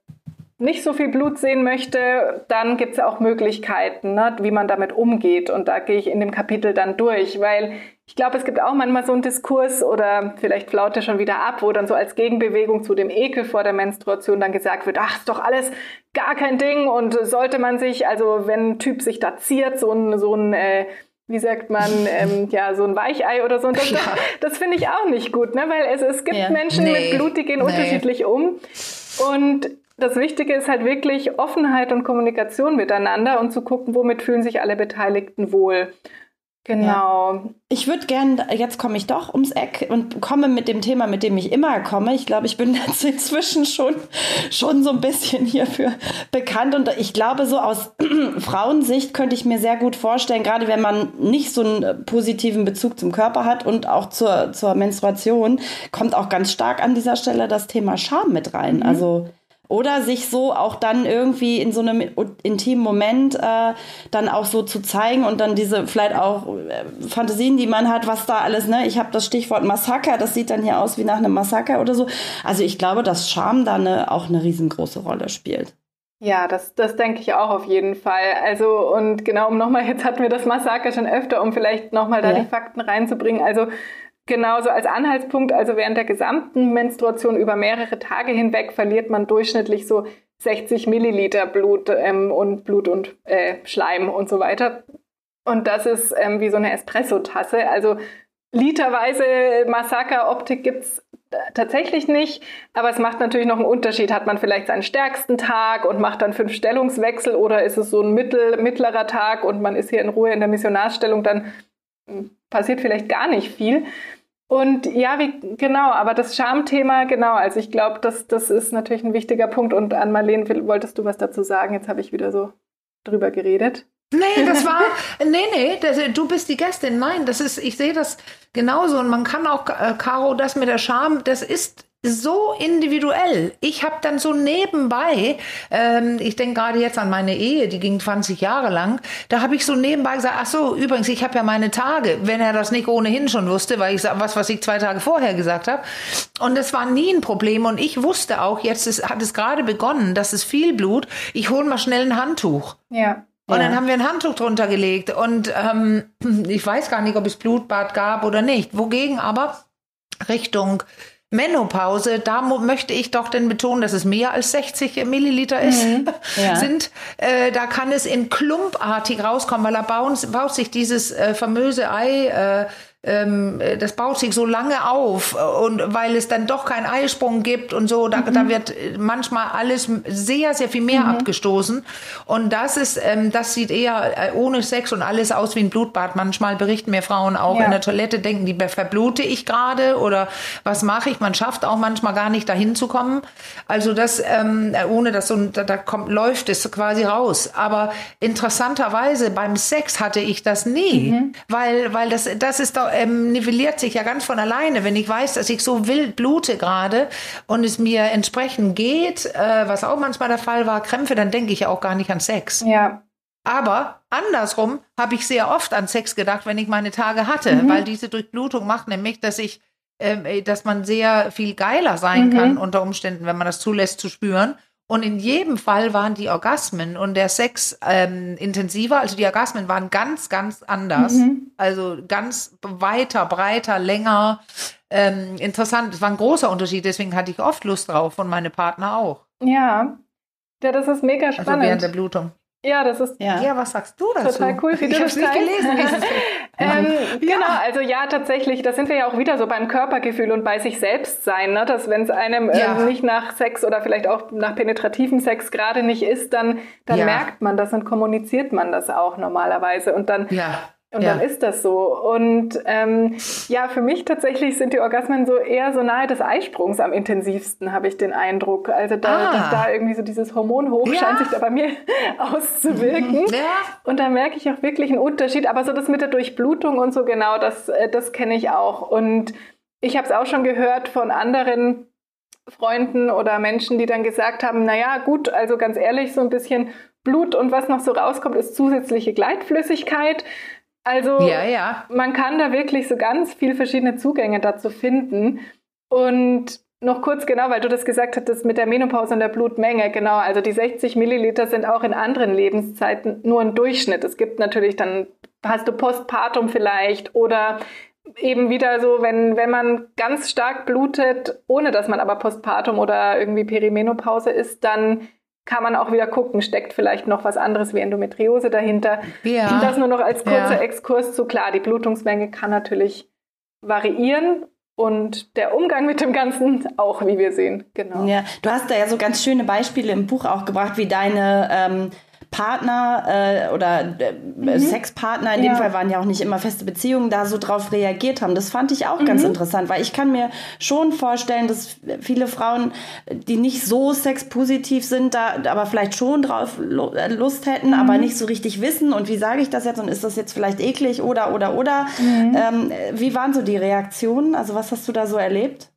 nicht so viel Blut sehen möchte, dann gibt es auch Möglichkeiten, ne, wie man damit umgeht. Und da gehe ich in dem Kapitel dann durch, weil ich glaube, es gibt auch manchmal so einen Diskurs oder vielleicht flaut er schon wieder ab, wo dann so als Gegenbewegung zu dem Ekel vor der Menstruation dann gesagt wird, ach, ist doch alles gar kein Ding und sollte man sich, also wenn ein Typ sich da ziert, so ein, so ein äh, wie sagt man, ähm, ja, so ein Weichei oder so. Und das, das, das finde ich auch nicht gut, ne? weil es, es gibt ja. Menschen nee. mit Blut, die gehen nee. unterschiedlich um. Und das Wichtige ist halt wirklich Offenheit und Kommunikation miteinander und zu gucken, womit fühlen sich alle Beteiligten wohl. Genau. Ja. Ich würde gerne, jetzt komme ich doch ums Eck und komme mit dem Thema, mit dem ich immer komme. Ich glaube, ich bin jetzt inzwischen schon, schon so ein bisschen hierfür bekannt. Und ich glaube, so aus Frauensicht könnte ich mir sehr gut vorstellen, gerade wenn man nicht so einen positiven Bezug zum Körper hat und auch zur, zur Menstruation, kommt auch ganz stark an dieser Stelle das Thema Scham mit rein. Mhm. Also oder sich so auch dann irgendwie in so einem intimen Moment äh, dann auch so zu zeigen und dann diese vielleicht auch äh, Fantasien, die man hat, was da alles, ne? Ich habe das Stichwort Massaker, das sieht dann hier aus wie nach einem Massaker oder so. Also ich glaube, dass Scham da eine, auch eine riesengroße Rolle spielt. Ja, das, das denke ich auch auf jeden Fall. Also, und genau, um nochmal, jetzt hatten wir das Massaker schon öfter, um vielleicht nochmal da ja. die Fakten reinzubringen. Also, Genauso als Anhaltspunkt, also während der gesamten Menstruation über mehrere Tage hinweg verliert man durchschnittlich so 60 Milliliter Blut ähm, und Blut und äh, Schleim und so weiter. Und das ist ähm, wie so eine Espresso-Tasse. Also literweise Massaker-Optik gibt's tatsächlich nicht, aber es macht natürlich noch einen Unterschied. Hat man vielleicht seinen stärksten Tag und macht dann fünf Stellungswechsel oder ist es so ein mittel, mittlerer Tag und man ist hier in Ruhe in der Missionarstellung, dann hm, passiert vielleicht gar nicht viel. Und ja, wie genau, aber das Schamthema, genau, also ich glaube, das, das ist natürlich ein wichtiger Punkt. Und an Marlene, wolltest du was dazu sagen? Jetzt habe ich wieder so drüber geredet. Nee, das war, nee, nee, das, du bist die Gästin. Nein, das ist, ich sehe das genauso. Und man kann auch, äh, Caro, das mit der Scham, das ist so individuell. Ich habe dann so nebenbei, ähm, ich denke gerade jetzt an meine Ehe, die ging 20 Jahre lang, da habe ich so nebenbei gesagt, ach so, übrigens, ich habe ja meine Tage, wenn er das nicht ohnehin schon wusste, weil ich was, was ich zwei Tage vorher gesagt habe. Und es war nie ein Problem und ich wusste auch, jetzt ist, hat es gerade begonnen, das ist viel Blut, ich hole mal schnell ein Handtuch. Ja. Und ja. dann haben wir ein Handtuch drunter gelegt und ähm, ich weiß gar nicht, ob es Blutbad gab oder nicht. Wogegen aber Richtung Menopause, da möchte ich doch denn betonen, dass es mehr als 60 Milliliter ist, mhm. ja. sind. Äh, da kann es in klumpartig rauskommen, weil da baut, baut sich dieses äh, famöse Ei äh, ähm, das baut sich so lange auf und weil es dann doch keinen Eisprung gibt und so, da, mhm. da wird manchmal alles sehr, sehr viel mehr mhm. abgestoßen. Und das ist, ähm, das sieht eher äh, ohne Sex und alles aus wie ein Blutbad. Manchmal berichten mir Frauen auch ja. in der Toilette, denken die, verblute ich gerade oder was mache ich? Man schafft auch manchmal gar nicht dahin zu kommen. Also das, ähm, ohne dass so, da, da kommt, läuft es quasi raus. Aber interessanterweise beim Sex hatte ich das nie, mhm. weil, weil das, das ist doch ähm, nivelliert sich ja ganz von alleine. Wenn ich weiß, dass ich so wild blute gerade und es mir entsprechend geht, äh, was auch manchmal der Fall war, Krämpfe, dann denke ich ja auch gar nicht an Sex. Ja. Aber andersrum habe ich sehr oft an Sex gedacht, wenn ich meine Tage hatte, mhm. weil diese Durchblutung macht nämlich, dass ich, äh, dass man sehr viel geiler sein mhm. kann unter Umständen, wenn man das zulässt zu spüren. Und in jedem Fall waren die Orgasmen und der Sex ähm, intensiver. Also die Orgasmen waren ganz, ganz anders. Mhm. Also ganz weiter, breiter, länger. Ähm, interessant. Es war ein großer Unterschied. Deswegen hatte ich oft Lust drauf und meine Partner auch. Ja. Ja, das ist mega spannend. Also während der Blutung. Ja, das ist. Ja, ja was sagst du dazu? Total cool, wie ich du das nicht gelesen. ähm, ja. Genau, also ja, tatsächlich, da sind wir ja auch wieder so beim Körpergefühl und bei sich selbst sein, ne? dass wenn es einem ja. ähm, nicht nach Sex oder vielleicht auch nach penetrativem Sex gerade nicht ist, dann, dann merkt man das und kommuniziert man das auch normalerweise und dann ja. Und ja. dann ist das so. Und ähm, ja, für mich tatsächlich sind die Orgasmen so eher so nahe des Eisprungs am intensivsten, habe ich den Eindruck. Also da, ah. da irgendwie so dieses Hormon hoch ja. scheint sich da bei mir auszuwirken. Ja. Und da merke ich auch wirklich einen Unterschied. Aber so das mit der Durchblutung und so genau, das, äh, das kenne ich auch. Und ich habe es auch schon gehört von anderen Freunden oder Menschen, die dann gesagt haben, naja, gut, also ganz ehrlich, so ein bisschen Blut und was noch so rauskommt, ist zusätzliche Gleitflüssigkeit. Also ja, ja. man kann da wirklich so ganz viele verschiedene Zugänge dazu finden. Und noch kurz genau, weil du das gesagt hattest mit der Menopause und der Blutmenge. Genau, also die 60 Milliliter sind auch in anderen Lebenszeiten nur ein Durchschnitt. Es gibt natürlich dann, hast du Postpartum vielleicht oder eben wieder so, wenn, wenn man ganz stark blutet, ohne dass man aber Postpartum oder irgendwie Perimenopause ist, dann kann man auch wieder gucken, steckt vielleicht noch was anderes wie Endometriose dahinter. Ja. Das nur noch als kurzer ja. Exkurs zu klar, die Blutungsmenge kann natürlich variieren und der Umgang mit dem Ganzen auch, wie wir sehen. Genau. Ja, du hast da ja so ganz schöne Beispiele im Buch auch gebracht, wie deine ähm, Partner äh, oder äh, mhm. Sexpartner, in ja. dem Fall waren ja auch nicht immer feste Beziehungen, da so drauf reagiert haben. Das fand ich auch mhm. ganz interessant, weil ich kann mir schon vorstellen, dass viele Frauen, die nicht so sexpositiv sind, da aber vielleicht schon drauf äh, Lust hätten, mhm. aber nicht so richtig wissen und wie sage ich das jetzt und ist das jetzt vielleicht eklig oder oder oder. Mhm. Ähm, wie waren so die Reaktionen? Also was hast du da so erlebt?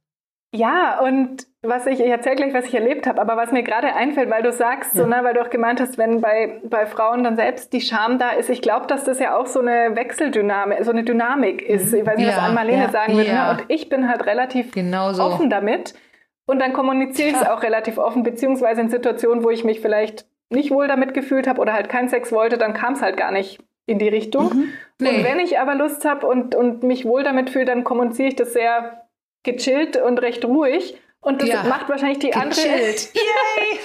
Ja, und was ich, ich erzähle gleich, was ich erlebt habe, aber was mir gerade einfällt, weil du sagst, ja. so, ne, weil du auch gemeint hast, wenn bei, bei Frauen dann selbst die Scham da ist, ich glaube, dass das ja auch so eine Wechseldynamik, so eine Dynamik ist. Ich weiß nicht, ja, was Ann-Marlene ja, sagen würde. Ne? Und ich bin halt relativ genau so. offen damit. Und dann kommuniziere ich es auch relativ offen, beziehungsweise in Situationen, wo ich mich vielleicht nicht wohl damit gefühlt habe oder halt keinen Sex wollte, dann kam es halt gar nicht in die Richtung. Mhm. Nee. Und wenn ich aber Lust habe und, und mich wohl damit fühle, dann kommuniziere ich das sehr gechillt und recht ruhig. Und das ja. macht wahrscheinlich die andere. Gechillt. Yay!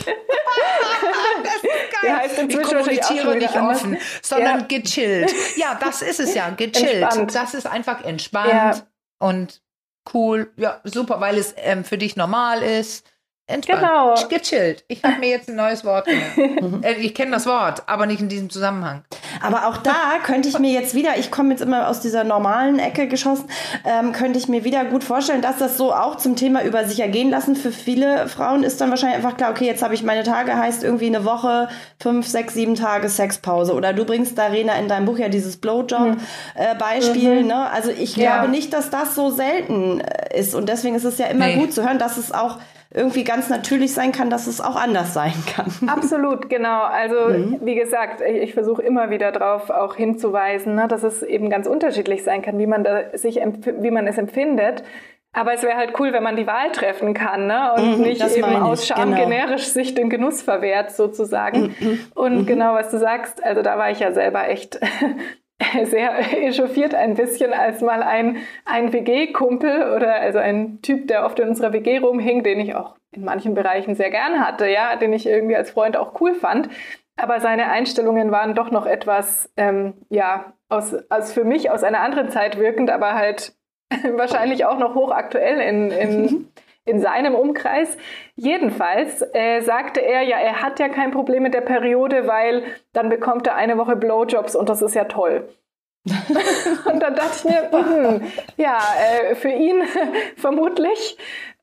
das ist geil. Die heißt ich kommuniziere nicht offen, anders. sondern ja. gechillt. Ja, das ist es ja, gechillt. Entspannt. Das ist einfach entspannt ja. und cool. Ja, super, weil es ähm, für dich normal ist. Entspannt. Genau. Gechillt. Ich habe mir jetzt ein neues Wort gelernt. Äh, ich kenne das Wort, aber nicht in diesem Zusammenhang. Aber auch da könnte ich mir jetzt wieder, ich komme jetzt immer aus dieser normalen Ecke geschossen, ähm, könnte ich mir wieder gut vorstellen, dass das so auch zum Thema über sich ergehen lassen für viele Frauen ist dann wahrscheinlich einfach klar, okay, jetzt habe ich meine Tage, heißt irgendwie eine Woche, fünf, sechs, sieben Tage Sexpause. Oder du bringst da, Rena, in deinem Buch ja dieses Blowjob-Beispiel. Mhm. Äh, ne? Also ich ja. glaube nicht, dass das so selten äh, ist. Und deswegen ist es ja immer nee. gut zu hören, dass es auch irgendwie ganz natürlich sein kann, dass es auch anders sein kann. Absolut, genau. Also mhm. wie gesagt, ich, ich versuche immer wieder darauf auch hinzuweisen, ne, dass es eben ganz unterschiedlich sein kann, wie man da sich wie man es empfindet. Aber es wäre halt cool, wenn man die Wahl treffen kann ne? und mhm, nicht eben aus Scham genau. generisch sich den Genuss verwehrt sozusagen. Mhm. Und mhm. genau, was du sagst, also da war ich ja selber echt sehr echauffiert ein bisschen, als mal ein, ein WG-Kumpel oder also ein Typ, der oft in unserer WG rumhing, den ich auch in manchen Bereichen sehr gern hatte, ja, den ich irgendwie als Freund auch cool fand. Aber seine Einstellungen waren doch noch etwas, ähm, ja, aus, aus für mich aus einer anderen Zeit wirkend, aber halt wahrscheinlich auch noch hochaktuell in, in in seinem Umkreis. Jedenfalls äh, sagte er, ja, er hat ja kein Problem mit der Periode, weil dann bekommt er eine Woche Blowjobs und das ist ja toll. und dann dachte ich mir, hm, ja, äh, für ihn vermutlich,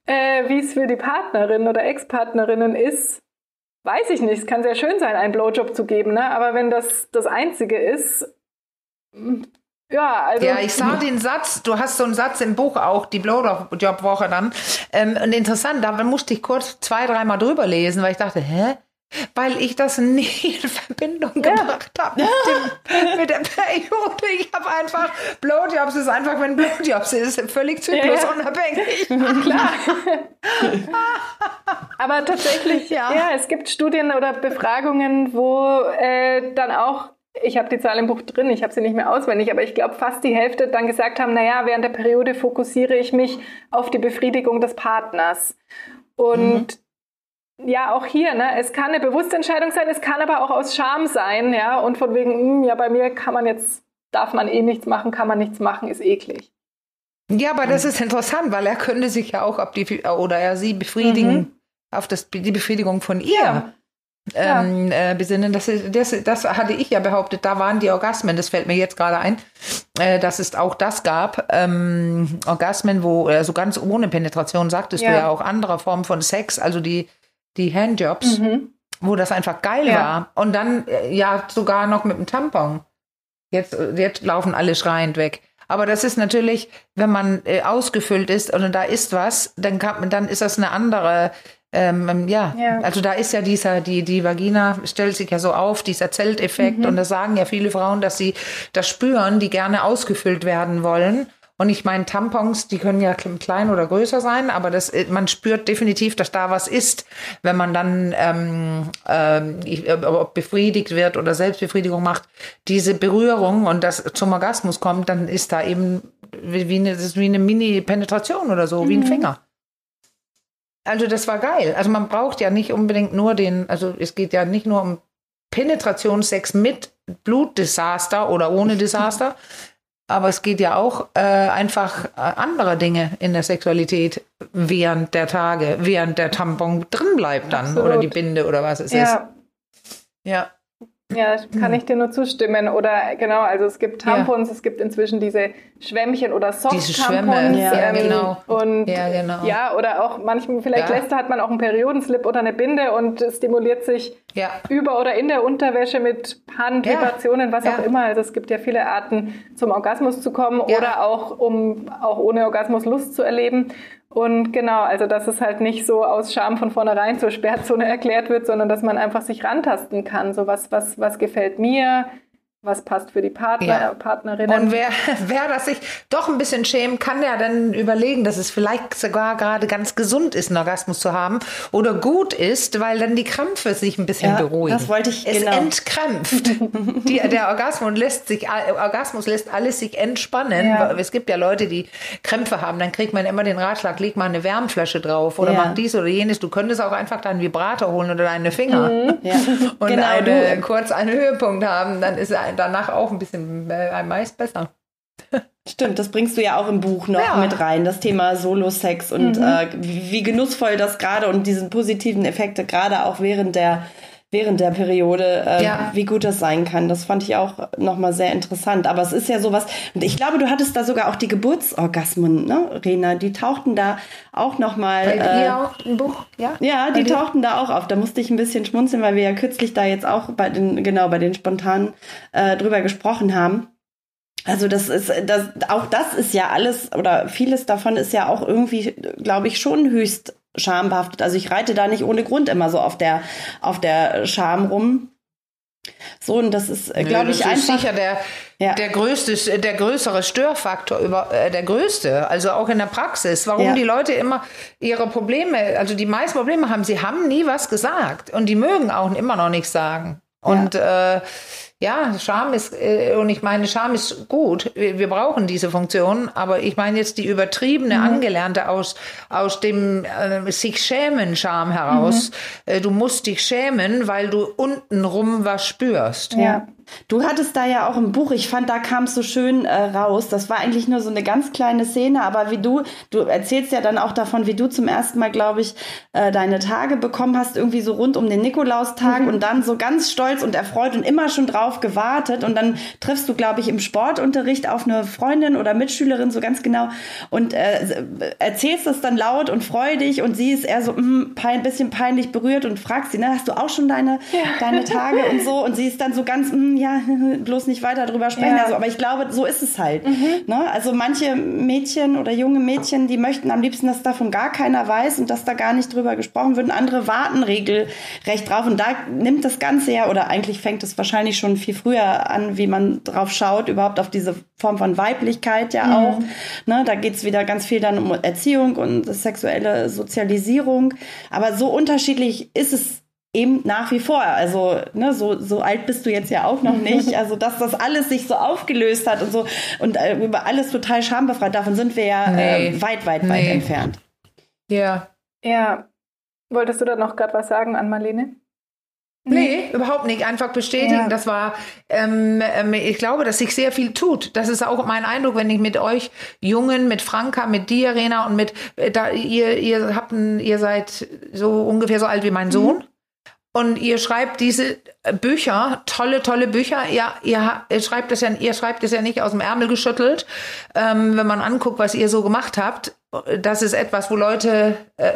äh, wie es für die Partnerin oder Ex-Partnerinnen ist, weiß ich nicht. Es kann sehr schön sein, einen Blowjob zu geben, ne? aber wenn das das Einzige ist, ja, also. Ja, ich sah den Satz, du hast so einen Satz im Buch auch, die Blowjob-Woche dann. Ähm, und interessant, da musste ich kurz zwei, dreimal drüber lesen, weil ich dachte, hä? Weil ich das nie in Verbindung ja. gebracht habe mit, mit, der Periode. Ich habe einfach, Blowjobs ist einfach, wenn Blowjobs ist, völlig zyklusunabhängig. Ja, ja. Klar. Aber tatsächlich, ja. ja, es gibt Studien oder Befragungen, wo äh, dann auch ich habe die Zahl im Buch drin, ich habe sie nicht mehr auswendig, aber ich glaube, fast die Hälfte dann gesagt haben, naja, während der Periode fokussiere ich mich auf die Befriedigung des Partners. Und mhm. ja, auch hier, ne, es kann eine bewusste Entscheidung sein, es kann aber auch aus Scham sein, ja, und von wegen, mh, hm, ja, bei mir kann man jetzt, darf man eh nichts machen, kann man nichts machen, ist eklig. Ja, aber das ist interessant, weil er könnte sich ja auch ab die, oder er sie befriedigen, mhm. auf das, die Befriedigung von ihr. Ja ähm, äh, besinnen. Das, das, das hatte ich ja behauptet, da waren die Orgasmen, das fällt mir jetzt gerade ein, äh, dass es auch das gab. Ähm, Orgasmen, wo, also ganz ohne Penetration, sagtest ja. du ja auch, anderer Form von Sex, also die, die Handjobs, mhm. wo das einfach geil ja. war. Und dann äh, ja sogar noch mit dem Tampon. Jetzt, jetzt laufen alle schreiend weg. Aber das ist natürlich, wenn man äh, ausgefüllt ist und da ist was, dann, kann, dann ist das eine andere ähm, ähm, ja. ja. also da ist ja dieser, die, die Vagina stellt sich ja so auf, dieser Zelteffekt. Mhm. Und da sagen ja viele Frauen, dass sie das spüren, die gerne ausgefüllt werden wollen. Und ich meine, Tampons, die können ja klein oder größer sein, aber das, äh, man spürt definitiv, dass da was ist, wenn man dann ähm, äh, befriedigt wird oder Selbstbefriedigung macht. Diese Berührung und das zum Orgasmus kommt, dann ist da eben wie, wie eine, wie eine Mini-Penetration oder so, mhm. wie ein mhm. Finger. Also das war geil. Also man braucht ja nicht unbedingt nur den, also es geht ja nicht nur um Penetrationssex mit Blutdesaster oder ohne Desaster, aber es geht ja auch äh, einfach äh, andere Dinge in der Sexualität während der Tage, während der Tampon drin bleibt dann Absolut. oder die Binde oder was es ja. ist. Ja. Ja, kann ich dir nur zustimmen. Oder genau, also es gibt Tampons, ja. es gibt inzwischen diese Schwämmchen oder Soft-Tampons. Ja, ähm, genau. Und ja, genau. ja, oder auch manchmal, vielleicht ja. lässt hat man auch einen Periodenslip oder eine Binde und stimuliert sich ja. über oder in der Unterwäsche mit Handvibrationen, was auch immer. Also es gibt ja viele Arten, zum Orgasmus zu kommen oder auch, um auch ohne Orgasmus Lust zu erleben. Und genau, also dass es halt nicht so aus Scham von vornherein zur Sperrzone erklärt wird, sondern dass man einfach sich rantasten kann. So was, was, was gefällt mir, was passt für die Partner, ja. Partnerinnen. Und wer, wer das sich doch ein bisschen schämt, kann ja dann überlegen, dass es vielleicht sogar gerade ganz gesund ist, einen Orgasmus zu haben oder gut ist, weil dann die Krämpfe sich ein bisschen ja, beruhigen. Das wollte ich Es genau. entkrämpft. die, der Orgasmus lässt sich, Orgasmus lässt alles sich entspannen. Ja. Es gibt ja Leute, die Krämpfe haben, dann kriegt man immer den Ratschlag, leg mal eine Wärmflasche drauf oder mach dies oder jenes. Du könntest auch einfach deinen Vibrator holen oder deine Finger mhm. und genau, eine, kurz einen Höhepunkt haben, dann ist ein danach auch ein bisschen äh, meist besser. Stimmt, das bringst du ja auch im Buch noch ja. mit rein, das Thema Solo-Sex und mhm. äh, wie genussvoll das gerade und diesen positiven Effekte gerade auch während der während der Periode, äh, ja. wie gut das sein kann. Das fand ich auch nochmal sehr interessant. Aber es ist ja sowas, und ich glaube, du hattest da sogar auch die Geburtsorgasmen, ne, Rena? Die tauchten da auch nochmal. Bei äh, auch ein Buch, ja? Ja, die tauchten da auch auf. Da musste ich ein bisschen schmunzeln, weil wir ja kürzlich da jetzt auch bei den, genau, bei den spontanen äh, drüber gesprochen haben. Also das ist, das, auch das ist ja alles oder vieles davon ist ja auch irgendwie, glaube ich, schon höchst schambehaftet. Also ich reite da nicht ohne Grund immer so auf der, auf der Scham rum. So, und das ist, äh, glaube ich, das einfach. Ist sicher der, ja. der größte, der größere Störfaktor über, äh, der größte, also auch in der Praxis. Warum ja. die Leute immer ihre Probleme, also die meisten Probleme haben, sie haben nie was gesagt und die mögen auch immer noch nichts sagen. Und ja. äh, ja, Scham ist, äh, und ich meine, Scham ist gut. Wir, wir, brauchen diese Funktion, aber ich meine jetzt die übertriebene, mhm. angelernte aus, aus dem äh, sich schämen Scham heraus. Mhm. Äh, du musst dich schämen, weil du untenrum was spürst. Ja. Du hattest da ja auch ein Buch, ich fand, da kam es so schön äh, raus. Das war eigentlich nur so eine ganz kleine Szene, aber wie du, du erzählst ja dann auch davon, wie du zum ersten Mal, glaube ich, äh, deine Tage bekommen hast, irgendwie so rund um den Nikolaustag mhm. und dann so ganz stolz und erfreut und immer schon drauf gewartet. Und dann triffst du, glaube ich, im Sportunterricht auf eine Freundin oder Mitschülerin, so ganz genau, und äh, erzählst das dann laut und freudig und sie ist eher so ein mm, bisschen peinlich berührt und fragt sie, ne, hast du auch schon deine, ja. deine Tage und so? Und sie ist dann so ganz, mm, ja, bloß nicht weiter drüber sprechen. Ja. Also, aber ich glaube, so ist es halt. Mhm. Ne? Also manche Mädchen oder junge Mädchen, die möchten am liebsten, dass davon gar keiner weiß und dass da gar nicht drüber gesprochen wird. Und andere warten regelrecht drauf. Und da nimmt das Ganze ja, oder eigentlich fängt es wahrscheinlich schon viel früher an, wie man drauf schaut, überhaupt auf diese Form von Weiblichkeit ja mhm. auch. Ne? Da geht's wieder ganz viel dann um Erziehung und sexuelle Sozialisierung. Aber so unterschiedlich ist es eben nach wie vor. Also, ne, so, so alt bist du jetzt ja auch noch nicht. Also, dass das alles sich so aufgelöst hat und so und äh, über alles total schambefreit, davon sind wir ja nee. äh, weit, weit, nee. weit entfernt. Ja. Ja. Wolltest du da noch gerade was sagen an Marlene? Nee, überhaupt nicht. Einfach bestätigen. Ja. Das war, ähm, ähm, ich glaube, dass sich sehr viel tut. Das ist auch mein Eindruck, wenn ich mit euch Jungen, mit Franka, mit dir, Rena und mit, äh, da, ihr, ihr habt, ein, ihr seid so ungefähr so alt wie mein Sohn. Mhm. Und ihr schreibt diese Bücher, tolle, tolle Bücher. Ja, ihr, ihr schreibt es ja, ihr schreibt es ja nicht aus dem Ärmel geschüttelt. Ähm, wenn man anguckt, was ihr so gemacht habt, das ist etwas, wo Leute, äh,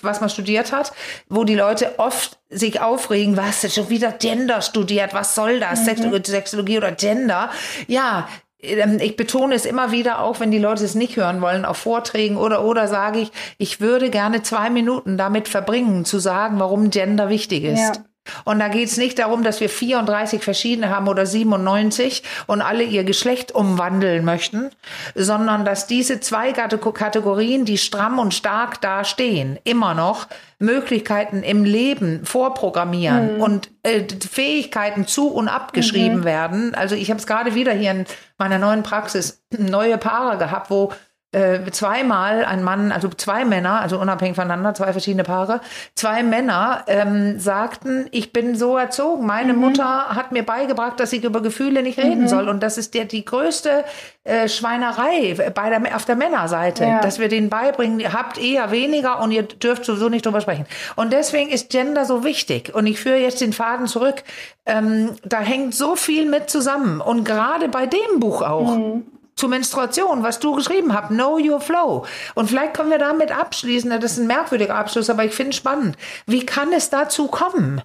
was man studiert hat, wo die Leute oft sich aufregen, was schon wieder Gender studiert, was soll das, mhm. Sexologie oder Gender? Ja, ich betone es immer wieder auch, wenn die Leute es nicht hören wollen, auf Vorträgen oder oder sage ich, ich würde gerne zwei Minuten damit verbringen, zu sagen, warum Gender wichtig ist. Ja. Und da geht es nicht darum, dass wir 34 verschiedene haben oder 97 und alle ihr Geschlecht umwandeln möchten, sondern dass diese zwei Kategorien, die stramm und stark dastehen, immer noch Möglichkeiten im Leben vorprogrammieren mhm. und äh, Fähigkeiten zu und abgeschrieben mhm. werden. Also ich habe es gerade wieder hier in meiner neuen Praxis neue Paare gehabt, wo äh, zweimal ein Mann, also zwei Männer, also unabhängig voneinander, zwei verschiedene Paare, zwei Männer ähm, sagten, ich bin so erzogen. Meine mhm. Mutter hat mir beigebracht, dass ich über Gefühle nicht reden mhm. soll. Und das ist der, die größte äh, Schweinerei bei der, auf der Männerseite, ja. dass wir denen beibringen, ihr habt eher weniger und ihr dürft sowieso nicht drüber sprechen. Und deswegen ist Gender so wichtig. Und ich führe jetzt den Faden zurück. Ähm, da hängt so viel mit zusammen. Und gerade bei dem Buch auch. Mhm zur Menstruation, was du geschrieben hast, Know Your Flow. Und vielleicht können wir damit abschließen, das ist ein merkwürdiger Abschluss, aber ich finde es spannend. Wie kann es dazu kommen?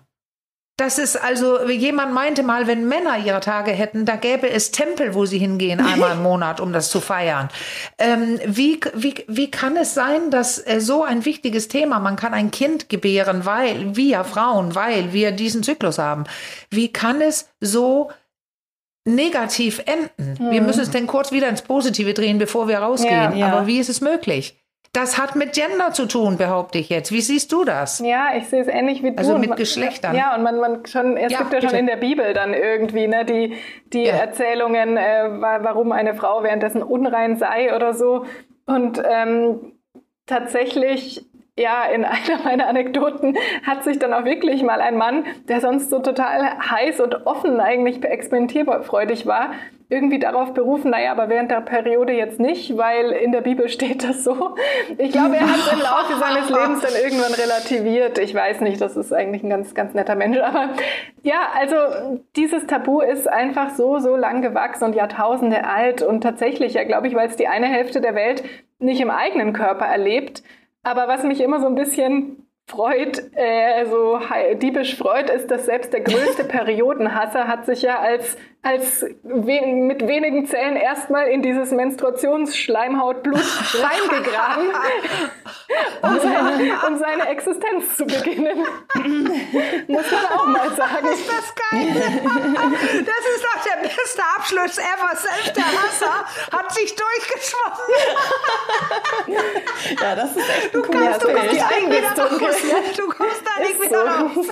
Das ist also, jemand meinte mal, wenn Männer ihre Tage hätten, da gäbe es Tempel, wo sie hingehen, einmal im Monat, um das zu feiern. Ähm, wie, wie, wie kann es sein, dass äh, so ein wichtiges Thema, man kann ein Kind gebären, weil wir Frauen, weil wir diesen Zyklus haben, wie kann es so negativ enden. Mhm. Wir müssen es denn kurz wieder ins Positive drehen, bevor wir rausgehen. Ja, ja. Aber wie ist es möglich? Das hat mit Gender zu tun, behaupte ich jetzt. Wie siehst du das? Ja, ich sehe es ähnlich wie du. Also mit Geschlechtern. Ja, und man, man schon, es ja, gibt ja bitte. schon in der Bibel dann irgendwie ne, die, die ja. Erzählungen, äh, warum eine Frau währenddessen unrein sei oder so. Und ähm, tatsächlich ja, in einer meiner Anekdoten hat sich dann auch wirklich mal ein Mann, der sonst so total heiß und offen eigentlich experimentierfreudig war, irgendwie darauf berufen, naja, aber während der Periode jetzt nicht, weil in der Bibel steht das so. Ich glaube, er hat es im Laufe seines Lebens dann irgendwann relativiert. Ich weiß nicht, das ist eigentlich ein ganz, ganz netter Mensch. Aber ja, also dieses Tabu ist einfach so, so lang gewachsen und Jahrtausende alt und tatsächlich, ja, glaube ich, weil es die eine Hälfte der Welt nicht im eigenen Körper erlebt, aber was mich immer so ein bisschen freut, äh, so diebisch freut, ist, dass selbst der größte Periodenhasser hat sich ja als als we mit wenigen Zellen erstmal in dieses Menstruationsschleimhautblut reingegraben, um, seine, um seine Existenz zu beginnen. Muss man auch mal sagen. Ist das geil? Das ist doch der beste Abschluss ever. Selbst der Hasser hat sich durchgeschwommen. Ja, das ist echt du kannst, du kommst die Einlistung. Du kommst da nicht wieder raus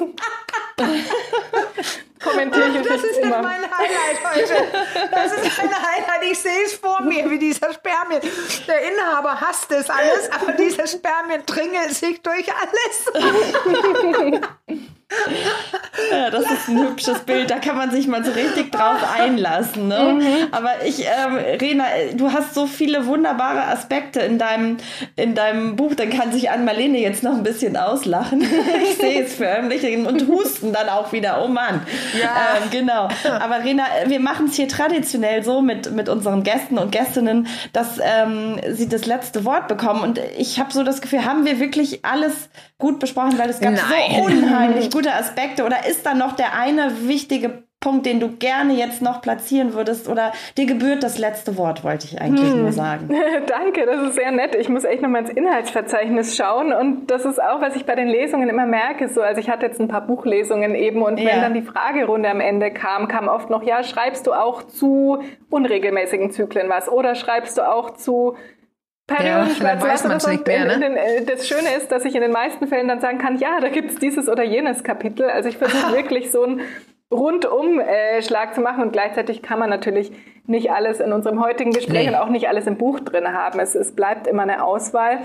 kommentiere ich Das ist immer. mein Highlight heute. Das ist mein Highlight. Ich sehe es vor mir, wie dieser Spermien. Der Inhaber hasst es alles, aber dieser Spermien dringelt sich durch alles. Ja, das ist ein hübsches Bild, da kann man sich mal so richtig drauf einlassen. Ne? Mhm. Aber ich, ähm, Rena, du hast so viele wunderbare Aspekte in deinem, in deinem Buch, dann kann sich Ann-Marlene jetzt noch ein bisschen auslachen. ich sehe es förmlich und husten dann auch wieder, oh Mann. Ja. Ähm, genau. Aber Rena, wir machen es hier traditionell so mit, mit unseren Gästen und Gästinnen, dass ähm, sie das letzte Wort bekommen. Und ich habe so das Gefühl, haben wir wirklich alles gut besprochen, weil es gab Nein. so unheimlich gute Aspekte. Oder ist da noch der eine wichtige Punkt, den du gerne jetzt noch platzieren würdest? Oder dir gebührt das letzte Wort, wollte ich eigentlich hm. nur sagen. Danke, das ist sehr nett. Ich muss echt noch mal ins Inhaltsverzeichnis schauen. Und das ist auch, was ich bei den Lesungen immer merke. So, also ich hatte jetzt ein paar Buchlesungen eben und ja. wenn dann die Fragerunde am Ende kam, kam oft noch, ja, schreibst du auch zu unregelmäßigen Zyklen was? Oder schreibst du auch zu Periodenschmerzen. Ja, weiß man es nicht mehr, ne? Äh, das Schöne ist, dass ich in den meisten Fällen dann sagen kann, ja, da gibt es dieses oder jenes Kapitel. Also ich versuche wirklich so einen Rundumschlag äh, zu machen und gleichzeitig kann man natürlich nicht alles in unserem heutigen Gespräch nee. und auch nicht alles im Buch drin haben. Es, es bleibt immer eine Auswahl.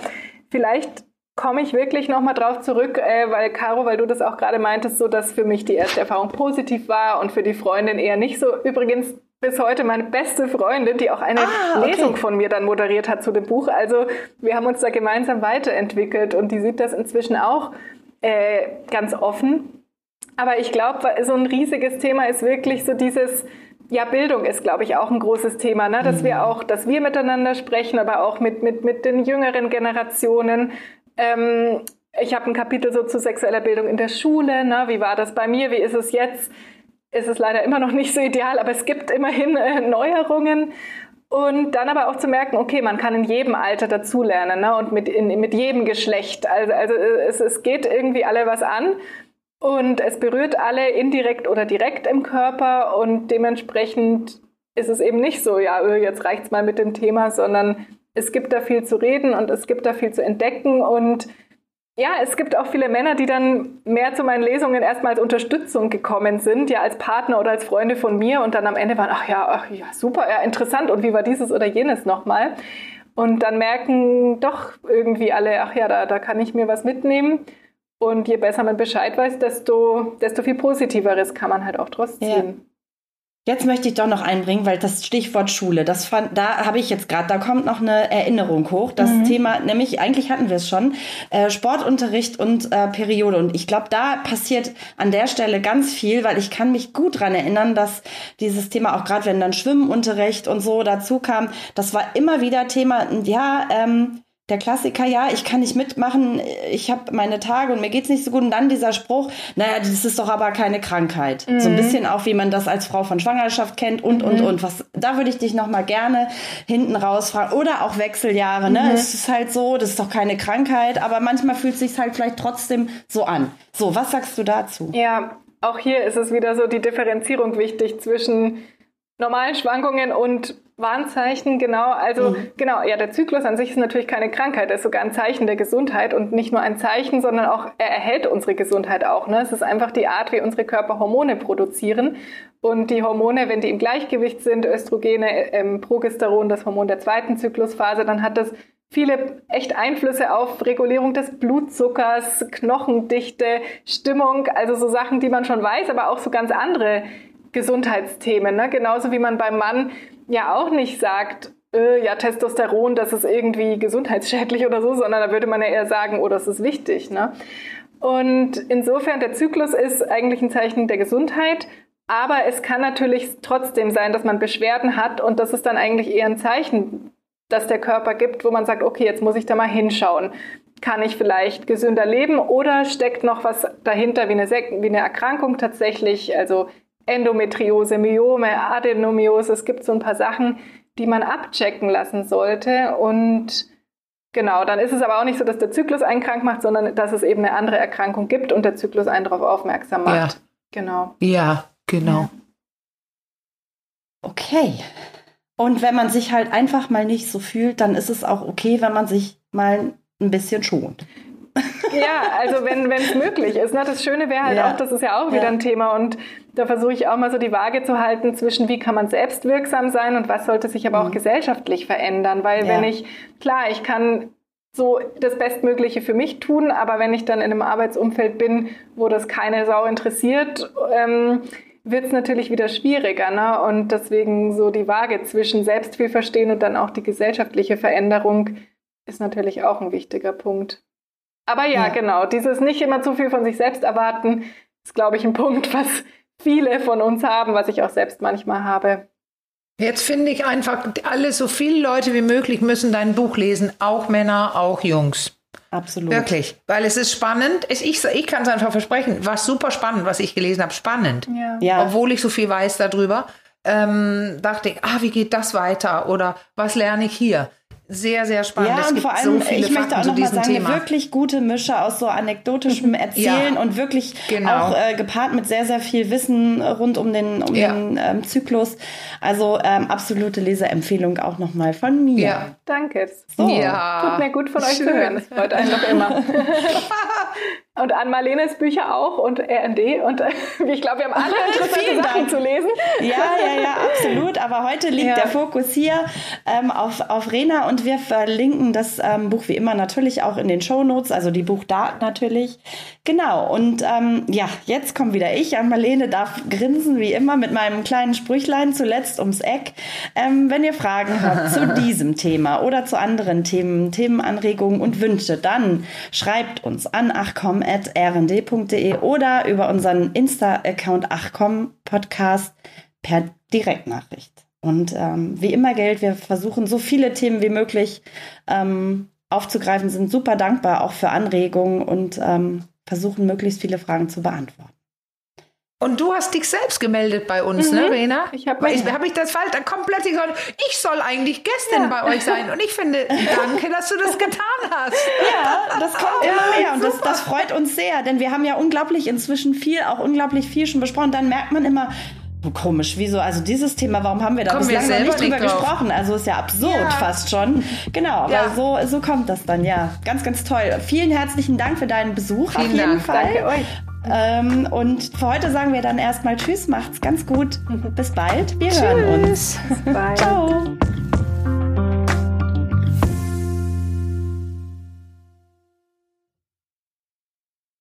Vielleicht komme ich wirklich nochmal drauf zurück, äh, weil Caro, weil du das auch gerade meintest, so dass für mich die erste Erfahrung positiv war und für die Freundin eher nicht so. Übrigens bis heute meine beste Freundin, die auch eine ah, okay. Lesung von mir dann moderiert hat zu dem Buch. Also wir haben uns da gemeinsam weiterentwickelt und die sieht das inzwischen auch äh, ganz offen. Aber ich glaube, so ein riesiges Thema ist wirklich so dieses, ja, Bildung ist, glaube ich, auch ein großes Thema, ne? dass mhm. wir auch, dass wir miteinander sprechen, aber auch mit, mit, mit den jüngeren Generationen. Ähm, ich habe ein Kapitel so zu sexueller Bildung in der Schule. Ne? Wie war das bei mir? Wie ist es jetzt? Ist es leider immer noch nicht so ideal, aber es gibt immerhin äh, Neuerungen. Und dann aber auch zu merken, okay, man kann in jedem Alter dazulernen ne? und mit, in, mit jedem Geschlecht. Also, also es, es geht irgendwie alle was an und es berührt alle indirekt oder direkt im Körper und dementsprechend ist es eben nicht so, ja, öh, jetzt reicht's mal mit dem Thema, sondern es gibt da viel zu reden und es gibt da viel zu entdecken und ja, es gibt auch viele Männer, die dann mehr zu meinen Lesungen erstmal als Unterstützung gekommen sind, ja als Partner oder als Freunde von mir und dann am Ende waren, ach ja, ach ja, super, ja, interessant und wie war dieses oder jenes nochmal? Und dann merken doch irgendwie alle, ach ja, da, da kann ich mir was mitnehmen. Und je besser man Bescheid weiß, desto, desto viel Positiveres kann man halt auch draus ziehen. Jetzt möchte ich doch noch einbringen, weil das Stichwort Schule, das fand, da habe ich jetzt gerade, da kommt noch eine Erinnerung hoch. Das mhm. Thema, nämlich eigentlich hatten wir es schon, äh, Sportunterricht und äh, Periode. Und ich glaube, da passiert an der Stelle ganz viel, weil ich kann mich gut dran erinnern, dass dieses Thema auch gerade, wenn dann Schwimmunterricht und so dazu kam, das war immer wieder Thema. Ja, ähm, der Klassiker, ja, ich kann nicht mitmachen, ich habe meine Tage und mir geht's nicht so gut. Und dann dieser Spruch, naja, das ist doch aber keine Krankheit. Mhm. So ein mhm. bisschen auch, wie man das als Frau von Schwangerschaft kennt und, und, mhm. und. Was, da würde ich dich nochmal gerne hinten raus fragen. Oder auch Wechseljahre, ne? Mhm. Es ist halt so, das ist doch keine Krankheit, aber manchmal fühlt es sich halt vielleicht trotzdem so an. So, was sagst du dazu? Ja, auch hier ist es wieder so die Differenzierung wichtig zwischen normalen Schwankungen und Warnzeichen, genau. Also mhm. genau, ja, der Zyklus an sich ist natürlich keine Krankheit, er ist sogar ein Zeichen der Gesundheit und nicht nur ein Zeichen, sondern auch er erhält unsere Gesundheit auch. Ne? Es ist einfach die Art, wie unsere Körper Hormone produzieren. Und die Hormone, wenn die im Gleichgewicht sind, Östrogene, ähm, Progesteron, das Hormon der zweiten Zyklusphase, dann hat das viele echt Einflüsse auf Regulierung des Blutzuckers, Knochendichte, Stimmung, also so Sachen, die man schon weiß, aber auch so ganz andere Gesundheitsthemen. Ne? Genauso wie man beim Mann ja auch nicht sagt, äh, ja, Testosteron, das ist irgendwie gesundheitsschädlich oder so, sondern da würde man ja eher sagen, oh, das ist wichtig. Ne? Und insofern, der Zyklus ist eigentlich ein Zeichen der Gesundheit, aber es kann natürlich trotzdem sein, dass man Beschwerden hat und das ist dann eigentlich eher ein Zeichen, das der Körper gibt, wo man sagt, okay, jetzt muss ich da mal hinschauen. Kann ich vielleicht gesünder leben oder steckt noch was dahinter wie eine, wie eine Erkrankung tatsächlich? Also Endometriose, Myome, Adenomiose. Es gibt so ein paar Sachen, die man abchecken lassen sollte. Und genau, dann ist es aber auch nicht so, dass der Zyklus einen krank macht, sondern dass es eben eine andere Erkrankung gibt und der Zyklus einen darauf aufmerksam macht. Ja. Genau. Ja, genau. Ja. Okay. Und wenn man sich halt einfach mal nicht so fühlt, dann ist es auch okay, wenn man sich mal ein bisschen schont. Ja, also wenn es möglich ist. Ne? Das Schöne wäre halt ja. auch, das ist ja auch wieder ja. ein Thema und da versuche ich auch mal so die Waage zu halten zwischen, wie kann man selbst wirksam sein und was sollte sich aber mhm. auch gesellschaftlich verändern. Weil ja. wenn ich, klar, ich kann so das Bestmögliche für mich tun, aber wenn ich dann in einem Arbeitsumfeld bin, wo das keine Sau interessiert, ähm, wird es natürlich wieder schwieriger. Ne? Und deswegen so die Waage zwischen selbst viel verstehen und dann auch die gesellschaftliche Veränderung ist natürlich auch ein wichtiger Punkt. Aber ja, ja, genau, dieses nicht immer zu viel von sich selbst erwarten, ist, glaube ich, ein Punkt, was viele von uns haben, was ich auch selbst manchmal habe. Jetzt finde ich einfach, alle, so viele Leute wie möglich müssen dein Buch lesen, auch Männer, auch Jungs. Absolut. Wirklich, weil es ist spannend. Ich, ich kann es einfach versprechen. War super spannend, was ich gelesen habe. Spannend. Ja. ja. Obwohl ich so viel weiß darüber, ähm, dachte ich, ah, wie geht das weiter? Oder was lerne ich hier? Sehr, sehr spannend. Ja, und vor allem, so ich möchte auch noch mal sagen, Thema. eine wirklich gute Mische aus so anekdotischem Erzählen ja, und wirklich genau. auch äh, gepaart mit sehr, sehr viel Wissen rund um den, um ja. den ähm, Zyklus. Also ähm, absolute Leseempfehlung auch nochmal von mir. Ja, danke. So. Ja. Tut mir gut von euch Schön. zu hören. Das freut einen noch immer. Und an Marlenes Bücher auch und R&D und ich glaube, wir haben alle interessante Sachen zu lesen. Ja, ja, ja, absolut. Aber heute liegt ja. der Fokus hier ähm, auf, auf Rena und wir verlinken das ähm, Buch wie immer natürlich auch in den Shownotes, also die Buchdaten natürlich. Genau. Und ähm, ja, jetzt kommt wieder ich. An Marlene darf grinsen wie immer mit meinem kleinen Sprüchlein zuletzt ums Eck. Ähm, wenn ihr Fragen habt zu diesem Thema oder zu anderen Themen, Themenanregungen und Wünsche, dann schreibt uns an achcom achcom.rnd.de oder über unseren Insta-Account achcom Podcast per Direktnachricht. Und ähm, wie immer gilt, wir versuchen so viele Themen wie möglich ähm, aufzugreifen, sind super dankbar auch für Anregungen und ähm, versuchen möglichst viele Fragen zu beantworten. Und du hast dich selbst gemeldet bei uns, ne, mhm. ne, Rena? Ich habe hab ich das falsch, dann kommt plötzlich so, ich soll eigentlich Gästin ja. bei euch sein. Und ich finde, danke, dass du das getan hast. Ja, das kommt ja, immer mehr und das, das freut uns sehr, denn wir haben ja unglaublich inzwischen viel, auch unglaublich viel schon besprochen. Dann merkt man immer, Komisch, wieso? Also dieses Thema, warum haben wir da bislang noch nicht drüber nicht gesprochen? Also ist ja absurd ja. fast schon. Genau, aber ja. so, so kommt das dann, ja. Ganz, ganz toll. Vielen herzlichen Dank für deinen Besuch Vielen auf jeden Dank. Fall. Danke euch. Ähm, und für heute sagen wir dann erstmal Tschüss, macht's ganz gut. Bis bald. Wir Tschüss. hören uns. Bis bald. Ciao.